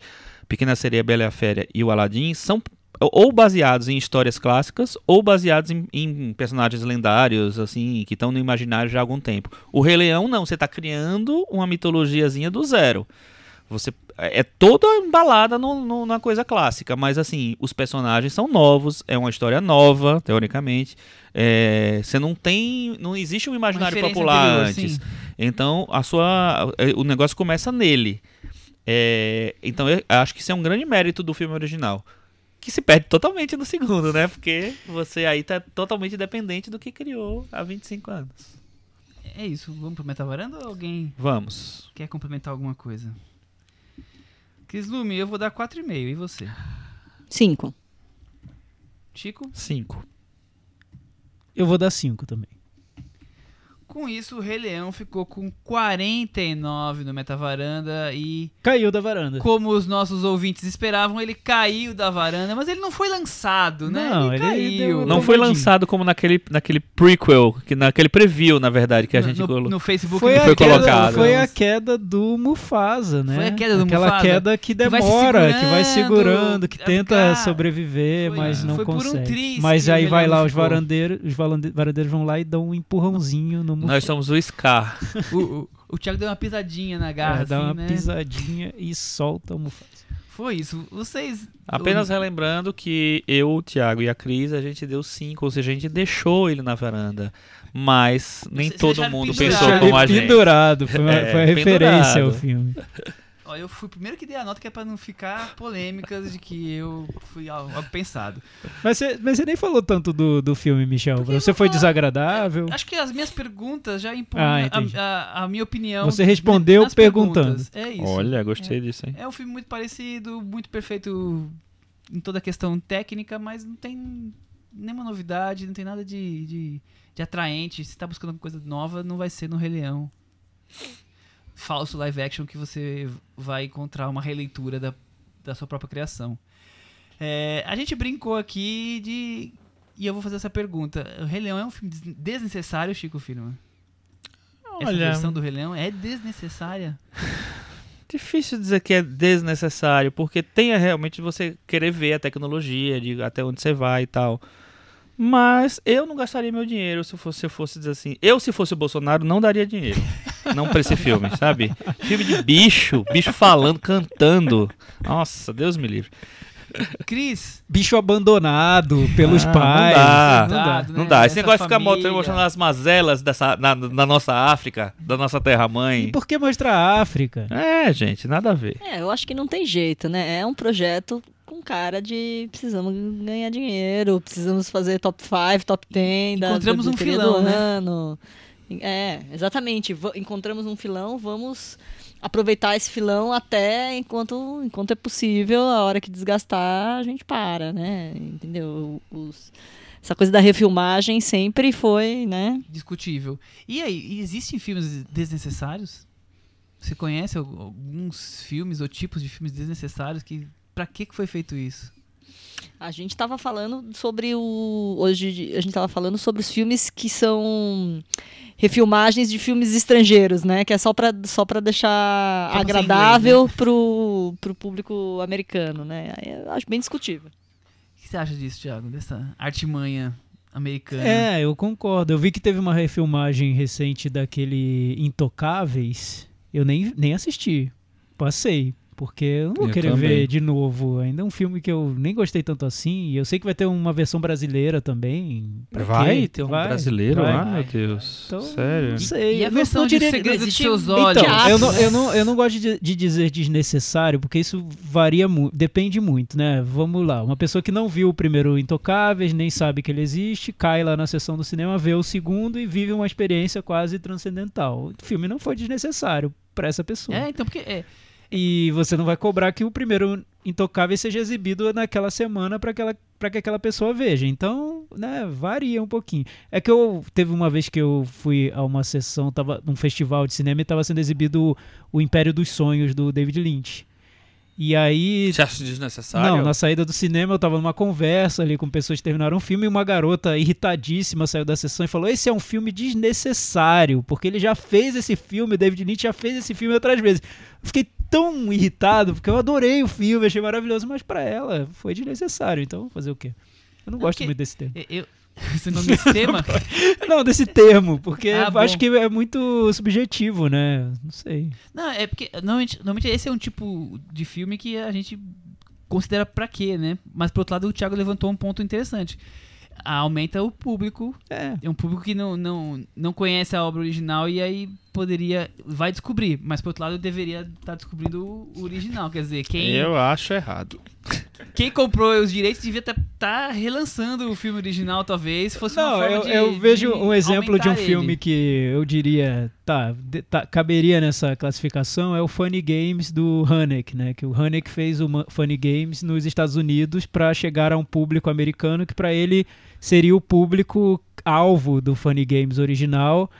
Pequena Sereia, Bela e a Fera e o Aladdin são ou baseados em histórias clássicas ou baseados em, em personagens lendários, assim, que estão no imaginário já há algum tempo. O Rei Leão, não, você está criando uma mitologiazinha do zero. Você é é toda embalada no, no- na coisa clássica, mas assim, os personagens são novos, é uma história nova, teoricamente. É, você não tem. Não existe um imaginário popular anterior, antes. sim. Então, a sua, o negócio começa nele. É, então, eu acho que isso é um grande mérito do filme original. Que se perde totalmente no segundo, né? Porque você aí tá totalmente dependente do que criou há 25 anos. É isso, vamos pro Metavaranda ou alguém Vamos. quer complementar alguma coisa? Cris Lume, eu vou dar 4,5. E você? Cinco. Chico? 5. Eu vou dar cinco também. Com isso, o Rei Leão ficou com 49 no Metavaranda e, Caiu da varanda. como os nossos ouvintes esperavam, ele caiu da varanda, mas ele não foi lançado, né? Não, ele, ele caiu. deu- Não foi lançado como naquele, naquele prequel, que naquele preview, na verdade, que a no, gente no, colocou. no Facebook Foi, foi queda, colocado. foi a queda do Mufasa, né? Foi a queda do Aquela Mufasa. queda que Que vai se demora, que vai segurando, segurando, que tenta ficar- sobreviver, Foi- mas não foi por um consegue. triz mas o aí vai lá os varandeiros, os varandeiros vão lá e dão um empurrãozinho no Mufasa. Nós somos o Scar. O, o, o Thiago deu uma pisadinha na garra, É, dá assim, uma né? pisadinha e solta o Mufasa. Foi isso. Vocês. Apenas relembrando que eu, o Thiago e a Cris, a gente deu cinco, ou seja, a gente deixou ele na varanda. Mas nem Vocês todo mundo pendurado. pensou como a gente. pendurado, foi, uma- É, foi a referência pendurado. ao filme. Ó, eu fui o primeiro que dei a nota que é pra não ficar polêmicas de que eu fui algo, algo pensado. Mas você, mas você nem falou tanto do, do filme, Michel. Porque Você foi falar- desagradável. Acho que as minhas perguntas já impõem Ah, a, a- a minha opinião. Você respondeu nas perguntando. perguntas. É isso. Olha, gostei disso, hein? É um filme muito parecido, muito perfeito em toda a questão técnica, mas não tem nenhuma novidade, não tem nada de, de, de atraente. Se tá buscando alguma coisa nova, não vai ser no Rei Leão. Falso live action que você vai encontrar uma releitura da, da sua própria criação. É, a gente brincou aqui de. E eu vou fazer essa pergunta. O Rei Leão é um filme des- desnecessário, Chico Firman? Essa Olha, versão do Rei Leão é desnecessária? difícil dizer que é desnecessário, porque tem realmente você querer ver a tecnologia, de até onde você vai e tal. Mas eu não gastaria meu dinheiro se eu fosse, se eu fosse dizer assim. Eu, se fosse o Bolsonaro, não daria dinheiro. Não pra esse filme, sabe? Filme de bicho, bicho falando, cantando. Nossa, Deus me livre. Cris, Bicho abandonado pelos Ah, não pais. dá. Não dá. Não dá. Esse negócio de ficar família. mostrando, mostrando as mazelas dessa, na, na nossa África, da nossa E terra-mãe. por que mostrar a África? É, gente, nada a ver. É, eu acho que não tem jeito, né? É um projeto com cara de precisamos ganhar dinheiro, precisamos fazer top 5, top 10 da Encontramos da um bilheteria filão, do né? ano. É, exatamente. Va- Encontramos um filão, vamos aproveitar esse filão até enquanto, enquanto é possível. A hora que desgastar, a gente para, né? Entendeu? Os- essa coisa da refilmagem sempre foi, né? discutível. E aí, existem filmes desnecessários? Você conhece al- alguns filmes ou tipos de filmes desnecessários que pra que que foi feito isso? A gente estava falando sobre o. Hoje a gente estava falando sobre os filmes que são refilmagens de filmes estrangeiros, né? Que é só para só pra deixar Só pra ser agradável pro, pro público americano, né? Aí Eu acho bem discutível. O que você acha disso, Thiago? Dessa artimanha americana? É, eu concordo. Eu vi que teve uma refilmagem recente daquele Intocáveis. Eu nem, nem assisti. Passei. Porque eu não vou Eu querer também. ver de novo. Ainda é um filme que eu nem gostei tanto assim. E eu sei que vai ter uma versão brasileira também. Pra Vai quê? ter um Vai, brasileiro vai. lá, meu Deus. Então, Sério? Não sei. E a Eu versão não de Segredo de existe- Seus Olhos? Então, eu não, eu, não, eu não gosto de, de dizer desnecessário, porque isso varia muito, depende muito, né? Vamos lá, uma pessoa que não viu o primeiro Intocáveis, nem sabe que ele existe, cai lá na sessão do cinema, vê o segundo e vive uma experiência quase transcendental. O filme não foi desnecessário pra essa pessoa. É, então, porque é, E você não vai cobrar que o primeiro Intocáveis seja exibido naquela semana para aquela para que aquela pessoa veja. Então, né, varia um pouquinho. É que eu teve uma vez que eu fui a uma sessão, tava num festival de cinema e estava sendo exibido o, Império dos Sonhos do David Lynch. E aí Você acha desnecessário? não, na saída do cinema eu tava numa conversa ali com pessoas que terminaram o filme e uma garota irritadíssima saiu da sessão e falou: Esse é um filme desnecessário, porque ele já fez esse filme, o David Lynch já fez esse filme outras vezes. Eu fiquei tão irritado, porque eu adorei o filme, achei maravilhoso, mas pra ela foi desnecessário, então fazer o quê? Eu não Não, gosto porque- muito desse termo. é, eu, esse nome desse tema, Não, desse termo, porque Ah, eu acho que é muito subjetivo, né? Não sei. não, é porque normalmente, normalmente esse é um tipo de filme que a gente considera pra quê, né? Mas por outro lado o Thiago levantou um ponto interessante. Aumenta o público É. É um público que não, não, não conhece a obra original e aí poderia. Vai descobrir, mas por outro lado deveria estar descobrindo o original. Quer dizer, quem, Eu acho errado. quem comprou os direitos devia estar relançando o filme original, talvez. se Fosse uma Não, forma eu, de- eu vejo de um exemplo de um aumentar filme ele. que eu diria, tá, de- tá, caberia nessa classificação, é o Funny Games do Haneke, né? Que o Haneke fez o Funny Games nos Estados Unidos para chegar a um público americano que para ele seria o público alvo do Funny Games original.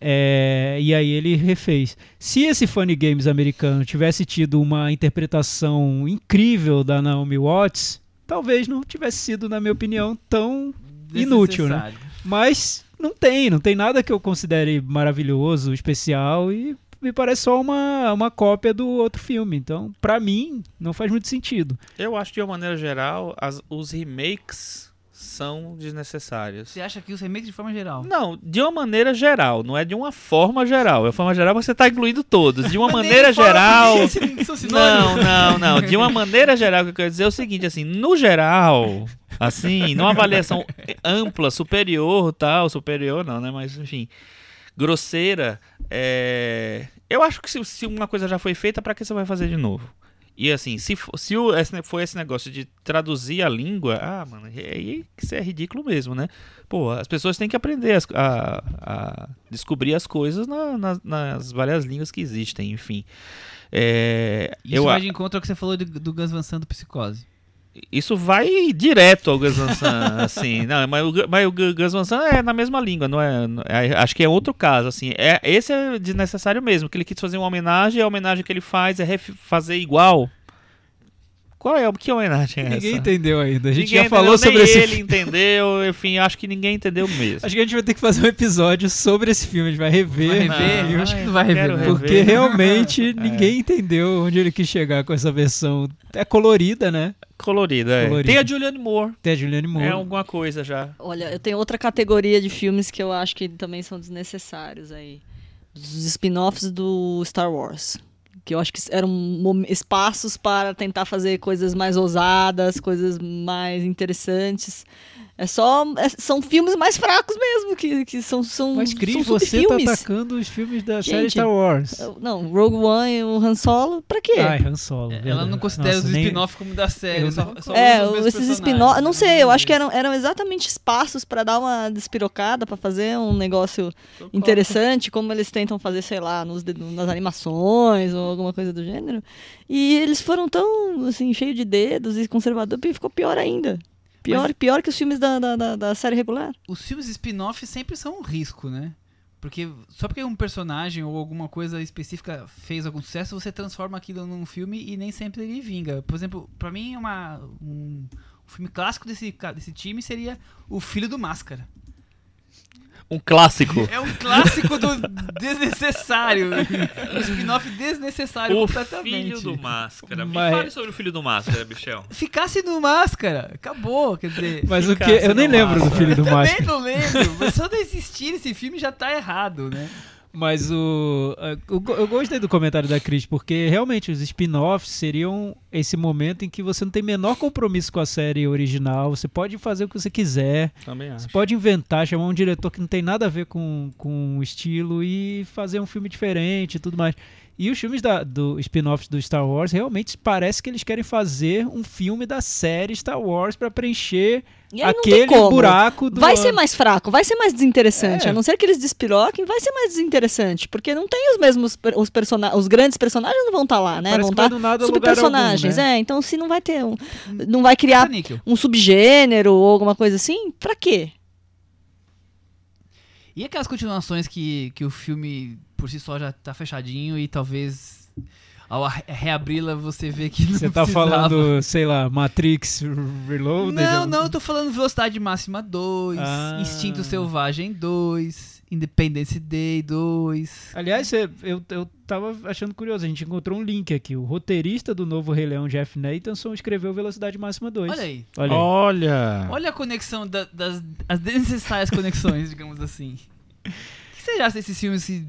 É, e aí ele refez. Se esse Funny Games americano tivesse tido uma interpretação incrível da Naomi Watts, talvez não tivesse sido, na minha opinião, tão inútil, né? Mas não tem, não tem nada que eu considere maravilhoso, especial e me parece só uma, uma cópia do outro filme. Então, pra mim, não faz muito sentido. Eu acho, de uma maneira geral, as- os remakes são desnecessários. Você acha que os remakes de forma geral? Não, de uma maneira geral, não é de uma forma geral. De uma forma geral você tá incluindo todos. De uma maneira geral. Não, não, não. De uma maneira geral, o que eu quero dizer é o seguinte, assim, no geral, assim, numa avaliação ampla, superior, tal, superior não, né? Mas, enfim, grosseira, é... eu acho que se, se uma coisa já foi feita, pra que você vai fazer de novo? E assim, se, fo- se o, esse, foi esse negócio de traduzir a língua, ah, mano, aí que isso é ridículo mesmo, né? Pô, as pessoas têm que aprender as- a, a descobrir as coisas na- na- nas várias línguas que existem, enfim. É, Isso eu, vai de encontro ao que você falou do Gus Van Sant do Psicose. Isso vai direto ao Gus Van Sant, assim. Não, mas o, mas o Gu- Gus Van Sant é na mesma língua, não é, não- é- Acho que é outro caso, assim. É, esse é desnecessário mesmo, que ele quis fazer uma homenagem, a homenagem que ele faz é fazer igual. Qual é? Que homenagem é Ninguém essa? entendeu ainda. A gente Ninguém já falou sobre nem esse ele filme. entendeu, enfim, acho que ninguém entendeu mesmo. Acho que a gente vai ter que fazer um episódio sobre esse filme. A gente vai rever. Vai né? rever? não, acho que não vai rever, não. rever. Porque realmente ninguém entendeu onde ele quis chegar com essa versão. É colorida, né? Colorido, é. Colorido. Tem a Julianne Moore. Tem a Julianne Moore. É alguma coisa já. Olha, eu tenho outra categoria de filmes que eu acho que também são desnecessários aí. Os spin-offs do Star Wars. Que eu acho que eram espaços para tentar fazer coisas mais ousadas, coisas mais interessantes. É só. é- são filmes mais fracos mesmo, que, que são, são, Mas, Cris, são você tá subfilmes. atacando os filmes da série Gente, Star Wars. Não, Rogue One e o Han Solo, pra quê? Ai, Han Solo. Ela verdade. não considera Nossa, os nem- spin-off como da série. Eu só, não- só É, esses spin-offs, não sei, eu acho que eram, eram exatamente espaços pra dar uma despirocada, pra fazer um negócio interessante, como eles tentam fazer, sei lá, nos, de- nas animações ou alguma coisa do gênero. E eles foram tão, assim, cheios de dedos e conservador, que ficou pior ainda. Pior, Mas- pior que os filmes da, da, da- da série regular. Os filmes spin-off sempre são um risco, né? Porque só porque um personagem ou alguma coisa específica fez algum sucesso, você transforma aquilo num filme e nem sempre ele vinga. Por exemplo, pra mim uma, um, um filme clássico desse, desse time seria O Filho do Máscara. Um clássico. É um clássico do desnecessário. Um spin-off desnecessário O completamente. filho do Máscara. Me Mas- fale sobre o filho do Máscara, Michel. Ficasse no Máscara, acabou, quer dizer... Mas o que? Ficasse Eu nem lembro do Máscara. filho do Também Máscara. não lembro, mas só de existir esse filme já tá errado, né? Mas o. Eu gostei do comentário da Cris, porque realmente os spin-offs seriam esse momento em que você não tem menor compromisso com a série original, você pode fazer o que você quiser, Também você acho. pode inventar, chamar um diretor que não tem nada a ver com, com o estilo e fazer um filme diferente e tudo mais. E os filmes da, do spin-offs do Star Wars realmente parece que eles querem fazer um filme da série Star Wars pra preencher aquele buraco do. Vai ser mais fraco, vai ser mais desinteressante. É. A não ser que eles despiroquem, vai ser mais desinteressante. Porque não tem os mesmos. Os, persona os grandes personagens não vão estar lá, né? Parece vão estar lugar subpersonagens. né? É, então se não vai ter um. Não vai criar Níquel. um subgênero ou alguma coisa assim, pra quê? E aquelas continuações que, que o filme por si só já tá fechadinho e talvez ao reabri-la você vê que não Você tá precisava. falando, sei lá, Matrix Reloaded? Não, não, eu tô falando Velocidade Máxima 2, Ah. Instinto Selvagem 2, Independence Day 2. Aliás, cê- eu, eu tava achando curioso, a gente encontrou um link aqui. O roteirista do novo Rei Leão, Jeff Nathanson, escreveu Velocidade Máxima 2. Olha aí. Olha aí. Olha. Olha a conexão da- das as desnecessárias conexões, digamos assim. O que você acha desses filmes que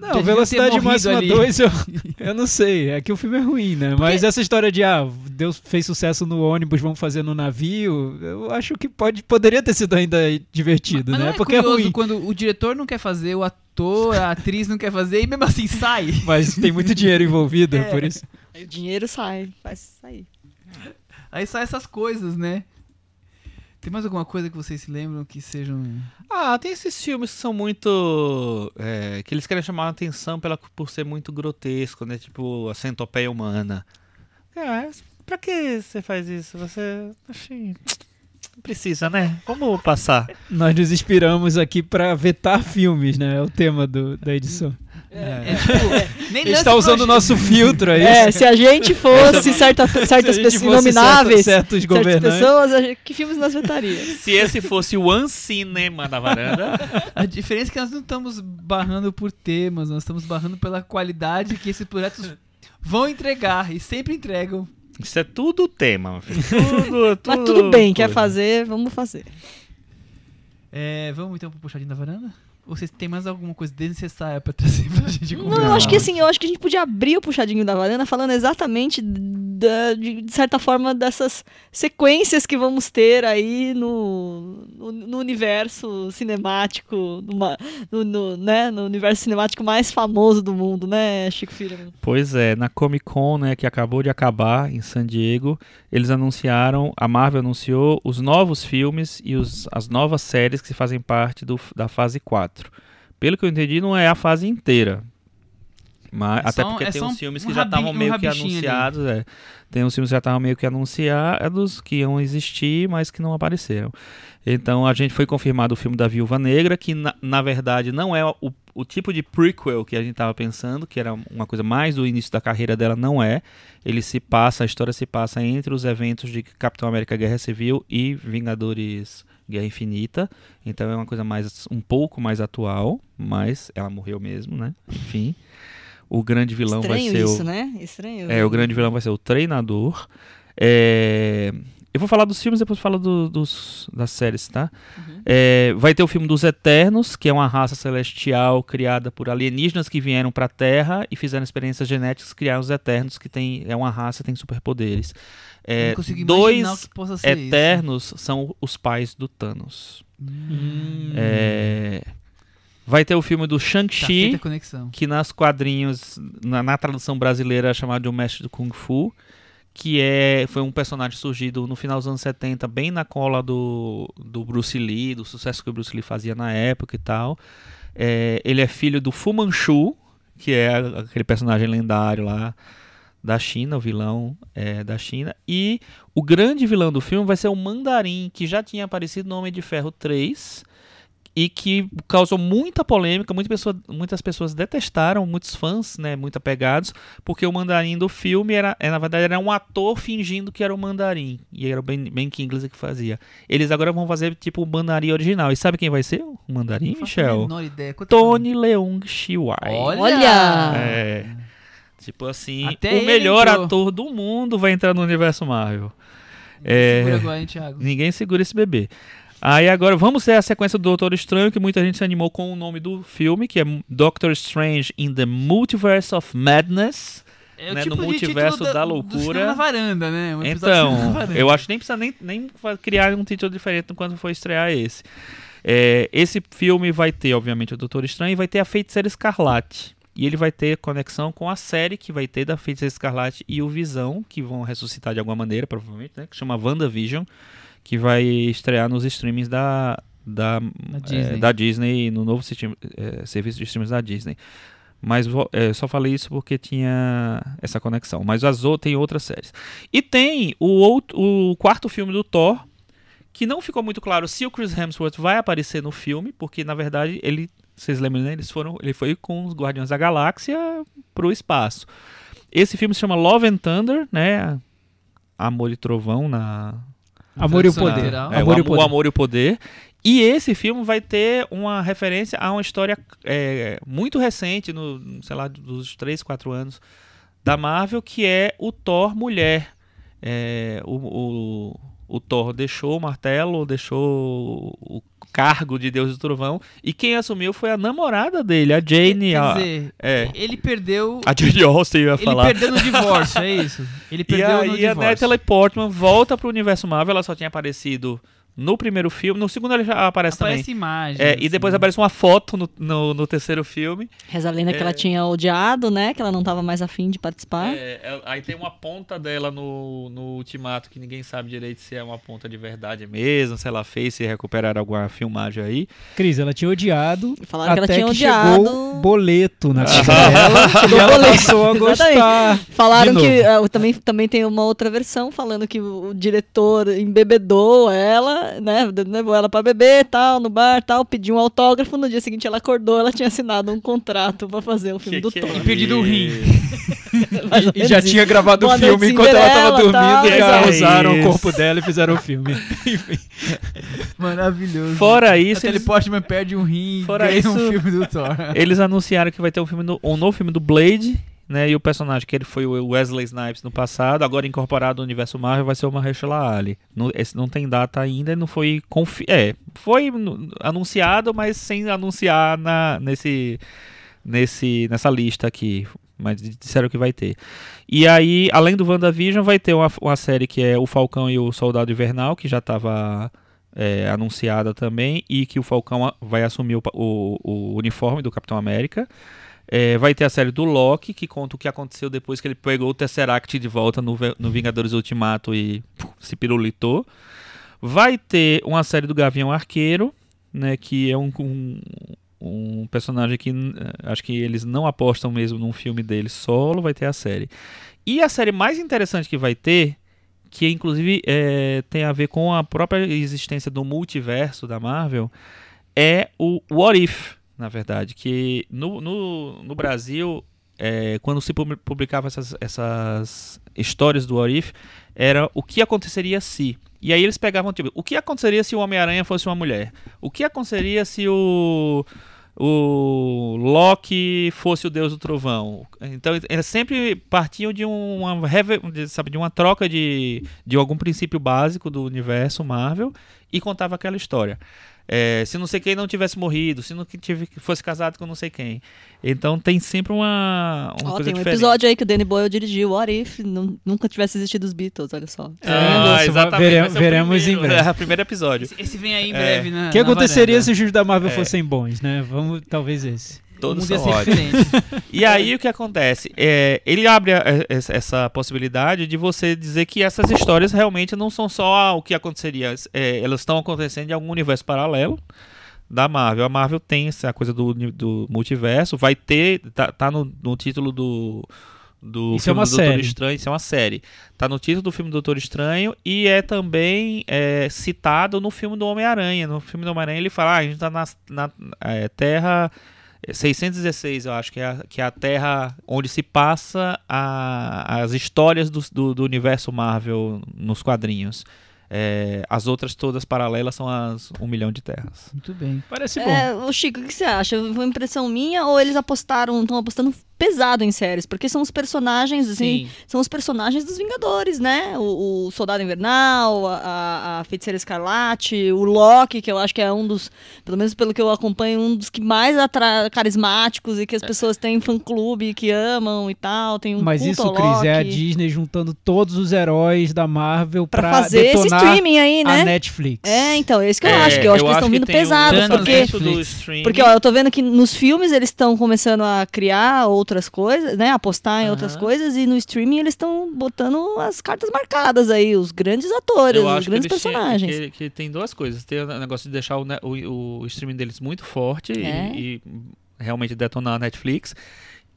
Não, Velocidade Máxima ali? 2, eu, eu não sei. É que o filme é ruim, né? Mas essa história de, ah, Deus fez sucesso no ônibus, vamos fazer no navio, eu acho que pode, poderia ter sido ainda divertido, Mas né? não é Porque é ruim. quando o diretor não quer fazer, o ator, a atriz não quer fazer e mesmo assim sai. Mas tem muito dinheiro envolvido, É. por isso. O dinheiro sai, faz sair. Aí sai essas coisas, né? Tem mais alguma coisa que vocês se lembram que sejam. Ah, tem esses filmes que são muito. é, que eles querem chamar a atenção pela, por ser muito grotesco, né? Tipo a centopeia humana. É, pra que você faz isso? Você. Assim. Não precisa, né? Vamos passar. Nós nos inspiramos aqui pra vetar filmes, né? É o tema do, da edição. É, tipo, nem Ele lance está usando o nosso filtro aí. É, se a gente fosse certa, certas Se a gente pessoas fosse inomináveis, certos- certos certas governantes. pessoas, a gente- que filmes nós vetaríamos? Se esse fosse o One Cinema da varanda. A diferença é que nós não estamos barrando por temas, nós estamos barrando pela qualidade que esses projetos vão entregar e sempre entregam. Isso é tudo tema, meu filho. Tudo, tudo, Mas tudo bem, quer fazer, vamos fazer. É, vamos então pro puxadinho da varanda? Vocês têm mais alguma coisa desnecessária pra trazer pra gente Não, conversar? eu acho que assim, eu acho que a gente podia abrir o puxadinho da varanda falando exatamente da- de, de certa forma dessas sequências que vamos ter aí no, no, no universo cinemático, numa- no, no, né, no universo cinemático mais famoso do mundo, né, Chico Filho? Pois é, na Comic Con, né, que acabou de acabar em San Diego, eles anunciaram, a Marvel anunciou os novos filmes e os, as novas séries que fazem parte do, da fase 4. Pelo que eu entendi, não é a fase inteira. Mas, É até só um- porque é tem uns um- filmes um que já estavam um meio que rabichinho ali. anunciados. É. Tem uns filmes que já estavam meio que anunciados, que iam existir, mas que não apareceram. Então a gente foi confirmado o filme da Viúva Negra, que na, na verdade não é o, o tipo de prequel que a gente estava pensando, que era uma coisa mais do início da carreira dela, não é. Ele se passa, a história se passa entre os eventos de Capitão América Guerra Civil e Vingadores Guerra Infinita. Então é uma coisa mais um pouco mais atual, mas ela morreu mesmo, né? Enfim. O grande vilão vai Estranho ser isso, o né? Estranho. é, o grande vilão vai ser o treinador. É, Eu vou falar dos filmes, depois falo do- dos, das séries, tá? Uhum. É, vai ter o filme dos Eternos, que é uma raça celestial criada por alienígenas que vieram pra Terra e fizeram experiências genéticas criaram os Eternos, que tem, é uma raça tem superpoderes. É, dois que possa ser isso. Eternos são os pais do Thanos. Hum, É, Vai ter o filme do tá Shang-Chi, a que nas quadrinhos, na, na tradução brasileira é chamado de O Mestre do Kung Fu, que é, foi um personagem surgido no final dos anos 70, bem na cola do, do Bruce Lee, do sucesso que o Bruce Lee fazia na época e tal. É, ele é filho do Fu Manchu, que é aquele personagem lendário lá da China, o vilão é, da China. E o grande vilão do filme vai ser o Mandarim, que já tinha aparecido no Homem de Ferro 3 e que causou muita polêmica, muita pessoa, muitas pessoas detestaram, muitos fãs, né, muito apegados, porque o mandarim do filme era, é, na verdade, era um ator fingindo que era o mandarim, e era o Ben, ben Kingsley que fazia. Eles agora vão fazer tipo o mandarim original, e sabe quem vai ser o mandarim, Não faço a Michel? menor ideia. Quanto Tony Leung Chiwai. Olha! Olha! É, tipo assim, Até o melhor entrou. ator do mundo vai entrar no universo Marvel. É... É. Segura agora, hein, Thiago? Ninguém segura esse bebê. Aí agora vamos ter a sequência do Doutor Estranho, que muita gente se animou com o nome do filme, que é Doctor Strange in the Multiverse of Madness. É né, tipo no multiverso da do loucura. na varanda, né? Um Então, varanda. eu acho que nem precisa nem, nem criar um título diferente quando for estrear esse. É, esse filme vai ter, obviamente, o Doutor Estranho e vai ter a Feiticeira Escarlate. E ele vai ter conexão com a série que vai ter da Feiticeira Escarlate e o Visão, que vão ressuscitar de alguma maneira, provavelmente, né? Que chama WandaVision, que vai estrear nos streamings da, da, é, Disney. da Disney, no novo sistema- é, serviço de streams da Disney. Mas é, só falei isso porque tinha essa conexão. Mas as outras tem outras séries. E tem o, outro, o quarto filme do Thor, que não ficou muito claro se o Chris Hemsworth vai aparecer no filme, porque na verdade ele, vocês lembram, né? Eles foram, ele foi com os Guardiões da Galáxia pro espaço. Esse filme se chama Love and Thunder, né? Amor e Trovão na Amor e o poder. literal. é, Amor o, e o Am- o poder. Amor e o Poder. E esse filme vai ter uma referência a uma história é, muito recente, no, sei lá, dos 3, 4 anos da Marvel, que é o Thor mulher. É, o, o, o Thor deixou o martelo, deixou o cargo de Deus do Trovão, e quem assumiu foi a namorada dele, a Jane. Quer a, dizer, é. ele perdeu... a Jane Austen, ia Ele falar. perdeu no divórcio, é isso? Ele E perdeu no a divórcio. Natalie Portman volta pro universo Marvel, ela só tinha aparecido no primeiro filme, no segundo ela já aparece, Aparece imagem. também. É, e depois aparece uma foto no, no, no terceiro filme. Reza a lenda que ela É. tinha odiado, né? Que ela não tava mais afim de participar. É, é, aí tem uma ponta dela no, no Ultimato que ninguém sabe direito se é uma ponta de verdade mesmo, se ela fez, se recuperaram alguma filmagem aí. Cris, ela tinha odiado. Falaram que ela até tinha que odiado. chegou o boleto na Ah. dela e ela boleto. passou a gostar. Falaram que ah, também, também tem uma outra versão falando que o, o diretor embebedou ela, né? Levou ela pra beber tal, no bar tal, pediu um autógrafo. No dia seguinte ela acordou, ela tinha assinado um contrato pra fazer o filme Que do que é Thor. E perdido o rim. E, e já tinha gravado o filme enquanto ela tava dormindo tal, e usaram o Isso. corpo dela e fizeram o filme. Maravilhoso. Fora isso, Natalie eles, Portman perde um rim Fora ganha um isso- filme do Thor. eles anunciaram que vai ter um, filme do- um novo filme do Blade, né? E o personagem que ele foi o Wesley Snipes no passado, agora incorporado no universo Marvel, vai ser o Mahershala Ali. Esse não tem data ainda, não foi confi é, foi anunciado, mas sem anunciar na nesse nesse nessa lista aqui. Mas disseram que vai ter. E aí, além do WandaVision, vai ter uma, uma série que é O Falcão e o Soldado Invernal, que já estava anunciada também, e que o Falcão vai assumir o, o- o uniforme do Capitão América. É, vai ter a série do Loki, que conta o que aconteceu depois que ele pegou o Tesseract de volta no, no Vingadores Ultimato e puf, se pirulitou. Vai ter uma série do Gavião Arqueiro, né, que é um, um, um personagem que n- acho que eles não apostam mesmo num filme dele solo, vai ter a série. E a série mais interessante que vai ter, que inclusive é, tem a ver com a própria existência do multiverso da Marvel, é o What If, na verdade, que no, no, no Brasil, é, quando se pub- publicava essas, essas histórias do What If, era o que aconteceria se. E aí eles pegavam, tipo, o que aconteceria se o Homem-Aranha fosse uma mulher? O que aconteceria se o, o Loki fosse o deus do trovão? Então eles sempre partiam de uma, sabe, de uma troca de, de algum princípio básico do universo Marvel e contava aquela história. É, se não sei quem não tivesse morrido, se não que tive, fosse casado com não sei quem. Então tem sempre uma, uma Ó, coisa tem um diferente. episódio aí que o Danny Boyle dirigiu, What If nu- nunca tivesse existido os Beatles, olha só. Ah, Isso, exatamente. vere- vai ser o veremos primeiro, em breve. É, o primeiro episódio. Esse, esse vem aí em É. breve, né? O que aconteceria varanda. se os filmes da Marvel É. fossem bons, né? Vamos, talvez esse. Todos são ser ótimos. E aí o que acontece? É, ele abre a- essa- essa possibilidade de você dizer que essas histórias realmente não são só o que aconteceria, é, elas estão acontecendo em algum universo paralelo da Marvel. A Marvel tem essa coisa do, do multiverso, vai ter, tá, tá no, no título do do Isso é filme uma do Doutor série. Estranho, isso é uma série. Tá no título do filme do Doutor Estranho e é também é, citado no filme do Homem-Aranha. No filme do Homem-Aranha ele fala, ah, a gente tá na, na é, Terra 616, eu acho que é a, que é a Terra onde se passa a- as histórias do, do, do universo Marvel nos quadrinhos. É, as outras todas paralelas são as um milhão de terras. Muito bem. Parece bom. É, ô Chico, o que você acha? Foi uma impressão minha ou eles apostaram, estão apostando pesado em séries? Porque são os personagens, assim, Sim. são os personagens dos Vingadores, né? O, o Soldado Invernal, a, a Feiticeira Escarlate, o Loki, que eu acho que é um dos, pelo menos pelo que eu acompanho, um dos que mais atra carismáticos e que as pessoas têm fã-clube, que amam e tal. Tem um Mas culto isso, Cris, é a. Disney juntando todos os heróis da Marvel Pra pra, fazer esse streaming aí, a né? Netflix. É, então, é isso que eu acho, que eu acho que eles estão vindo tem um porque... Porque, ó, eu tô vendo que nos filmes eles estão começando a criar outras coisas, né? Apostar em outras Aham. coisas, e no streaming eles estão botando as cartas marcadas aí, os grandes atores, os grandes personagens. que, que tem duas coisas. Tem o negócio de deixar o, o, o streaming deles muito forte e- É. e, realmente detonar a Netflix.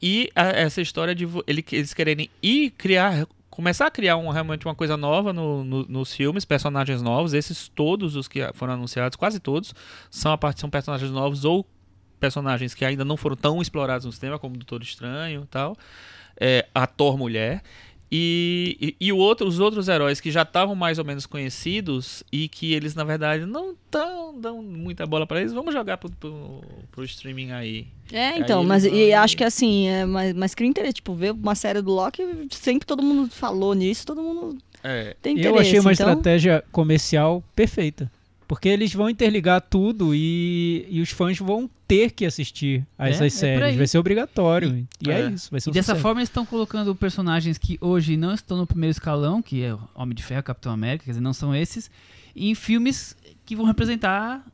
E a- essa história de ele- eles quererem ir criar. Começar a criar um, realmente uma coisa nova no- no- nos filmes, personagens novos. Esses todos os que foram anunciados, quase todos, são a parte são personagens novos ou personagens que ainda não foram tão explorados no cinema, como o Doutor Estranho e tal. É, ator mulher. E, e, e o outro, os outros heróis que já estavam mais ou menos conhecidos e que eles, na verdade, não tão, dão muita bola pra eles, vamos jogar pro, pro, pro streaming aí. É, Aí então, eles mas vão e acho que assim, é, mas, mas cria interesse, tipo, ver uma série do Loki, sempre todo mundo falou nisso, todo mundo É, tem interesse. eu achei uma então, estratégia comercial perfeita. Porque eles vão interligar tudo e, e os fãs vão ter que assistir a É, essas é séries. aí. Vai ser obrigatório. E, é. É. isso, vai ser E um dessa sucesso. forma eles estão colocando personagens que hoje não estão no primeiro escalão, que é o Homem de Ferro, Capitão América, quer dizer, não são esses, em filmes que vão representar.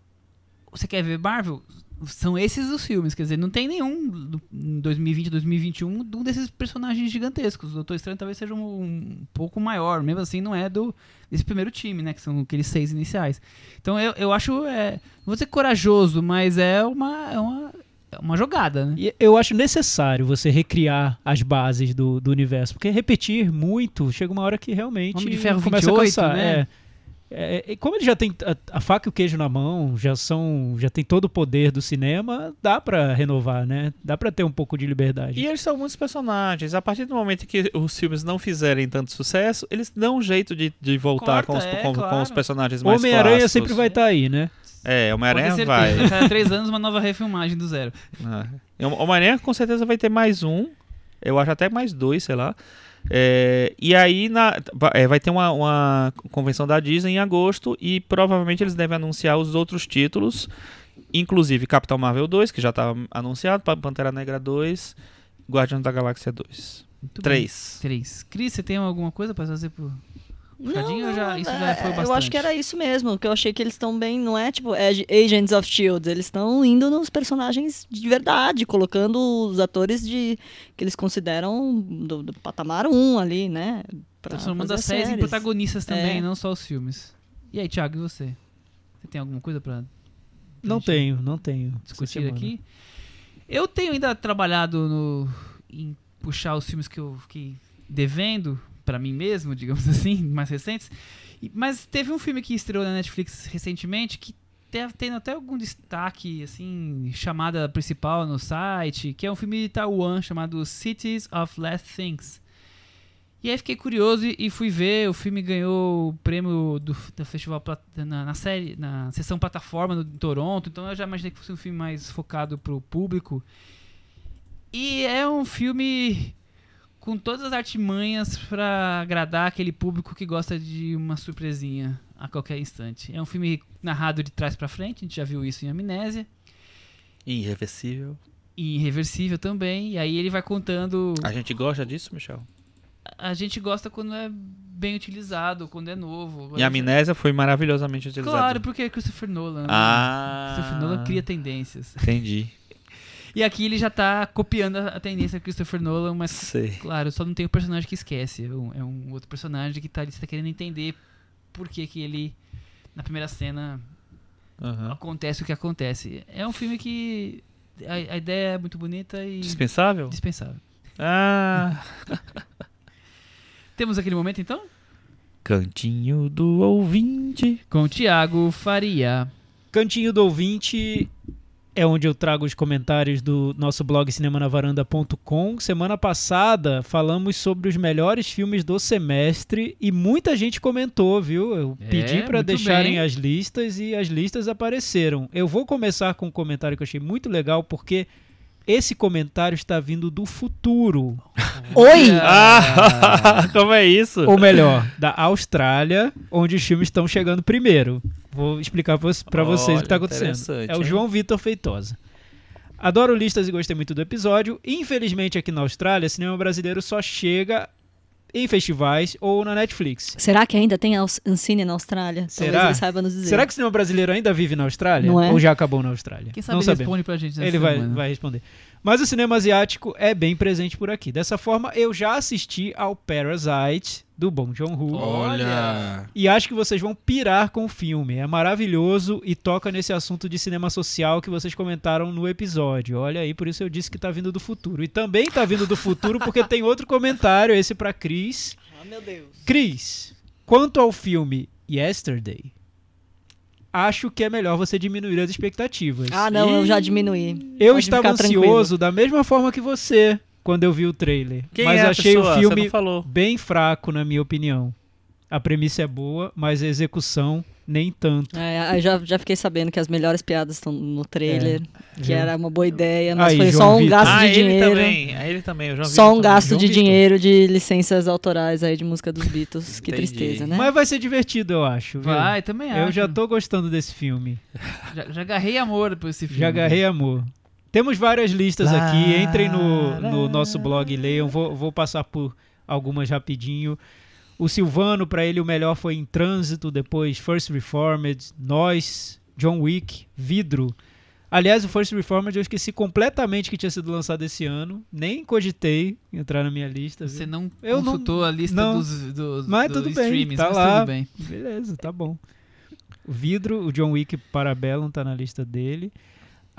Você quer ver Marvel? São esses os filmes, quer dizer, não tem nenhum do- em 2020, 2021 de um desses personagens gigantescos. O Doutor Estranho talvez seja um, um pouco maior, mesmo assim não é do desse primeiro time, né, que são aqueles seis iniciais. Então eu, eu acho, é, não vou dizer corajoso, mas é uma, é uma, é uma jogada, né? E eu acho necessário você recriar as bases do, do universo, porque repetir muito chega uma hora que realmente Homem de Ferro começa 28, a cansar. né? É. É, e como ele já tem a, a faca e o queijo na mão, já são, já tem todo o poder do cinema, dá pra renovar, né? Dá pra ter um pouco de liberdade. E eles são muitos personagens. A partir do momento que os filmes não fizerem tanto sucesso, eles dão um jeito de, de voltar Corta, com, os, é, com, claro. com os personagens mais Homem-Aranha sempre vai estar aí, né? É, Homem-Aranha vai. Cada três anos uma nova refilmagem do zero. Ah. O Homem-Aranha com certeza vai ter mais um. Eu acho até mais dois, sei lá. É, e aí na, é, vai ter uma, uma convenção da Disney em agosto e provavelmente eles devem anunciar os outros títulos, inclusive Capitão Marvel 2, que já está anunciado, Pan- Pantera Negra 2, Guardiões da Galáxia 2. Muito bem. 3. Três. Cris, você tem alguma coisa pra trazer pro. Já- isso já é, foi Eu acho bastante. que era isso mesmo, que eu achei que eles estão bem, não é tipo Ag- Agents of Shield, eles estão indo nos personagens de verdade, colocando os atores de que eles consideram do, do patamar 1 ali, né? pra Transformando fazer as séries em protagonistas também, É. não só os filmes. E aí, Thiago, e você? Você tem alguma coisa pra Não tenho, não tenho. discutir aqui? Eu tenho ainda trabalhado no, em puxar os filmes que eu fiquei devendo pra mim mesmo, digamos assim, mais recentes. Mas teve um filme que estreou na Netflix recentemente que deve ter até algum destaque, assim, chamada principal no site, que é um filme de Taiwan chamado Cities of Last Things. E aí fiquei curioso e- fui ver, o filme ganhou o prêmio do, do festival na, na série, na sessão plataforma no, em Toronto, então eu já imaginei que fosse um filme mais focado pro público. E é um filme com todas as artimanhas pra agradar aquele público que gosta de uma surpresinha a qualquer instante. É um filme narrado de trás pra frente, a gente já viu isso em Amnésia, Irreversível. e Irreversível também, e aí ele vai contando A gente gosta disso, Michel? a gente gosta quando é bem utilizado, quando é novo. E a Amnésia foi maravilhosamente utilizada. Claro, porque é Christopher Nolan. né? Ah. Christopher Nolan cria tendências. Entendi. E aqui ele já tá copiando a tendência do Christopher Nolan, mas Sei. claro, só não tem o personagem que esquece. É um, é um outro personagem que tá, ali, você tá querendo entender por que, que ele, na primeira cena, Aham. acontece o que acontece. É um filme que a, a ideia é muito bonita e Dispensável? dispensável. Ah. Temos aquele momento então? Cantinho do ouvinte. Com o Thiago Faria. Cantinho do ouvinte é onde eu trago os comentários do nosso blog cinemanavaranda.com. Semana passada falamos sobre os melhores filmes do semestre e muita gente comentou, viu? Eu É, pedi para deixarem bem. as listas e as listas apareceram. Eu vou começar com um comentário que eu achei muito legal porque esse comentário está vindo do futuro, Oi! Ah, como é isso? ou melhor, da Austrália, onde os filmes estão chegando primeiro. Vou explicar para vocês o que Olha, está acontecendo. É o? João Vitor Feitosa. Adoro listas e gostei muito do episódio. Infelizmente, aqui na Austrália, cinema brasileiro só chega em festivais ou na Netflix. Será que ainda tem Ancine na Austrália? Será? Talvez ele saiba nos dizer. Será que o cinema brasileiro ainda vive na Austrália? Não é? Ou já acabou na Austrália? Quem sabe Não ele sabemos. responde pra gente Ele vai, vai responder. Mas o cinema asiático é bem presente por aqui. Dessa forma, eu já assisti ao Parasite, do Bong Joon-ho. Olha! E acho que vocês vão pirar com o filme. É maravilhoso e toca nesse assunto de cinema social que vocês comentaram no episódio. Olha aí, por isso eu disse que tá vindo do futuro. E também tá vindo do futuro porque tem outro comentário, esse pra Cris. Ah, meu Deus. Cris, quanto ao filme Yesterday, acho que é melhor você diminuir as expectativas. Ah, não, eu já diminuí. Eu Pode estava ansioso da mesma forma que você quando eu vi o trailer. Quem mas é achei pessoa? o filme bem fraco, na minha opinião. A premissa é boa, mas a execução nem tanto. É, já, já fiquei sabendo que as melhores piadas estão no trailer, que viu? era uma boa ideia, mas Aí, foi João só um Vitor. gasto Ah, de ele dinheiro. também. Ah, ele também. Eu já vi Só um também. gasto João de Vitor. dinheiro de licenças autorais aí de música dos Beatles. Que Entendi. tristeza, né? Mas vai ser divertido, eu acho. viu? Vai, também acho. Eu já tô gostando desse filme. Já, já agarrei amor por esse filme. Já agarrei amor. Temos várias listas Lá, aqui. Entrem no, no nosso blog e leiam. Vou, vou passar por algumas rapidinho. O Silvano, pra ele, o melhor foi Em Trânsito, depois First Reformed, Nós, John Wick, Vidro. Aliás, o First Reformed eu esqueci completamente que tinha sido lançado esse ano. Nem cogitei entrar na minha lista. viu? Você não Eu não- consultou a lista não. dos, dos, Mas dos tudo bem, streamings, tá mas lá. tudo bem. Beleza, tá bom. O Vidro, o John Wick Parabellum tá na lista dele.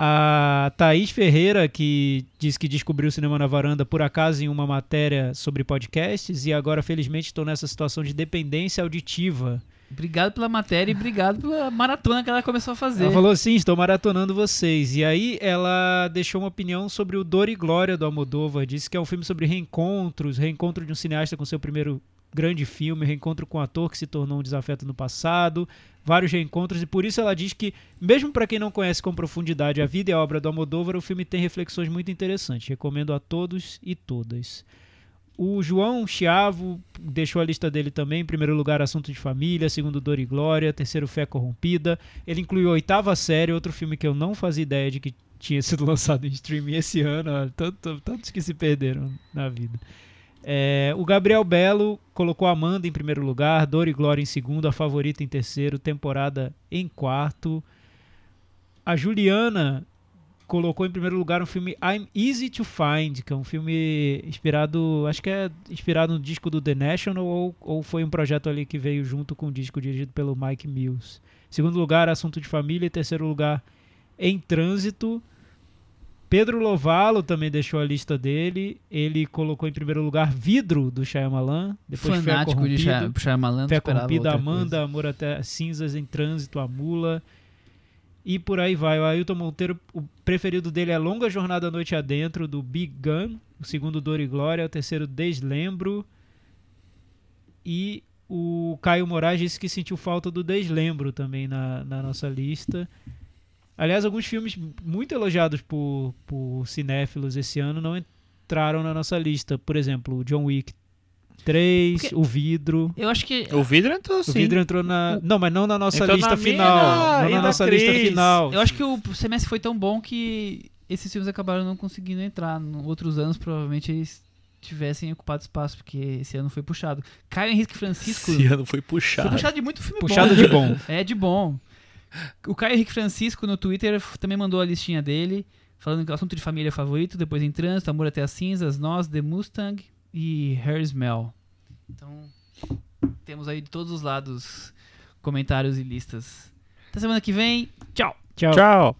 A Thaís Ferreira, que diz que descobriu o Cinema na Varanda por acaso em uma matéria sobre podcasts e agora, felizmente, estou nessa situação de dependência auditiva. Obrigado pela matéria e obrigado pela maratona que ela começou a fazer. Ela falou assim: estou maratonando vocês. E aí ela deixou uma opinião sobre o Dor e Glória do Almodóvar. Disse que é um filme sobre reencontros, reencontro de um cineasta com seu primeiro grande filme, reencontro com um ator que se tornou um desafeto no passado, vários reencontros, e por isso ela diz que, mesmo para quem não conhece com profundidade a vida e a obra do Almodóvar, o filme tem reflexões muito interessantes. Recomendo a todos e todas. O João Chiavo deixou a lista dele também. Em primeiro lugar, Assunto de Família. Segundo, Dor e Glória. Terceiro, Fé Corrompida. Ele incluiu Oitava Série, outro filme que eu não fazia ideia de que tinha sido lançado em streaming esse ano. Ó, tanto- tantos que se perderam na vida. É, o Gabriel Belo colocou Amanda em primeiro lugar, Dor e Glória em segundo, a favorita em terceiro, temporada em quarto. A Juliana colocou em primeiro lugar um filme I'm Easy to Find, que é um filme inspirado, acho que é inspirado no disco do The National ou, ou foi um projeto ali que veio junto com o disco dirigido pelo Mike Mills. Segundo lugar, Assunto de Família. Terceiro lugar, Em Trânsito. Pedro Lovalo também deixou a lista dele. Ele colocou em primeiro lugar Vidro, do Shyamalan. Depois Fanático de Shyamalan. Fé Corrompida, Amanda, coisa. Amor até Cinzas em Trânsito, A Mula. E por aí vai. O Ailton Monteiro, o preferido dele é Longa Jornada à Noite Adentro, do Big Gun. O segundo, Dor e Glória. O terceiro, Deslembro. E o Caio Moraes disse que sentiu falta do Deslembro também na, na nossa lista. Aliás, alguns filmes muito elogiados por, por cinéfilos esse ano não entraram na nossa lista. Por exemplo, o John Wick 3, Porque- O Vidro. Eu acho que. O vidro entrou O sim. vidro entrou na. Não, mas não na nossa Entrou lista na minha, final. na- não na da nossa lista final. Eu acho que o semestre foi tão bom que esses filmes acabaram não conseguindo entrar. Em outros anos, provavelmente, eles tivessem ocupado espaço, porque esse ano foi puxado. Caio Henrique Francisco. Esse ano foi Foi puxado. puxado de muito filme Puxado bom. de bom. É, de bom. O Caio Henrique Francisco no Twitter também mandou a listinha dele, falando que o assunto de família é favorito, depois em Trânsito, Amor até as Cinzas, Nós, The Mustang e Hair Smell. Então, temos aí de todos os lados comentários e listas. Até semana que vem. Tchau! Tchau. Tchau.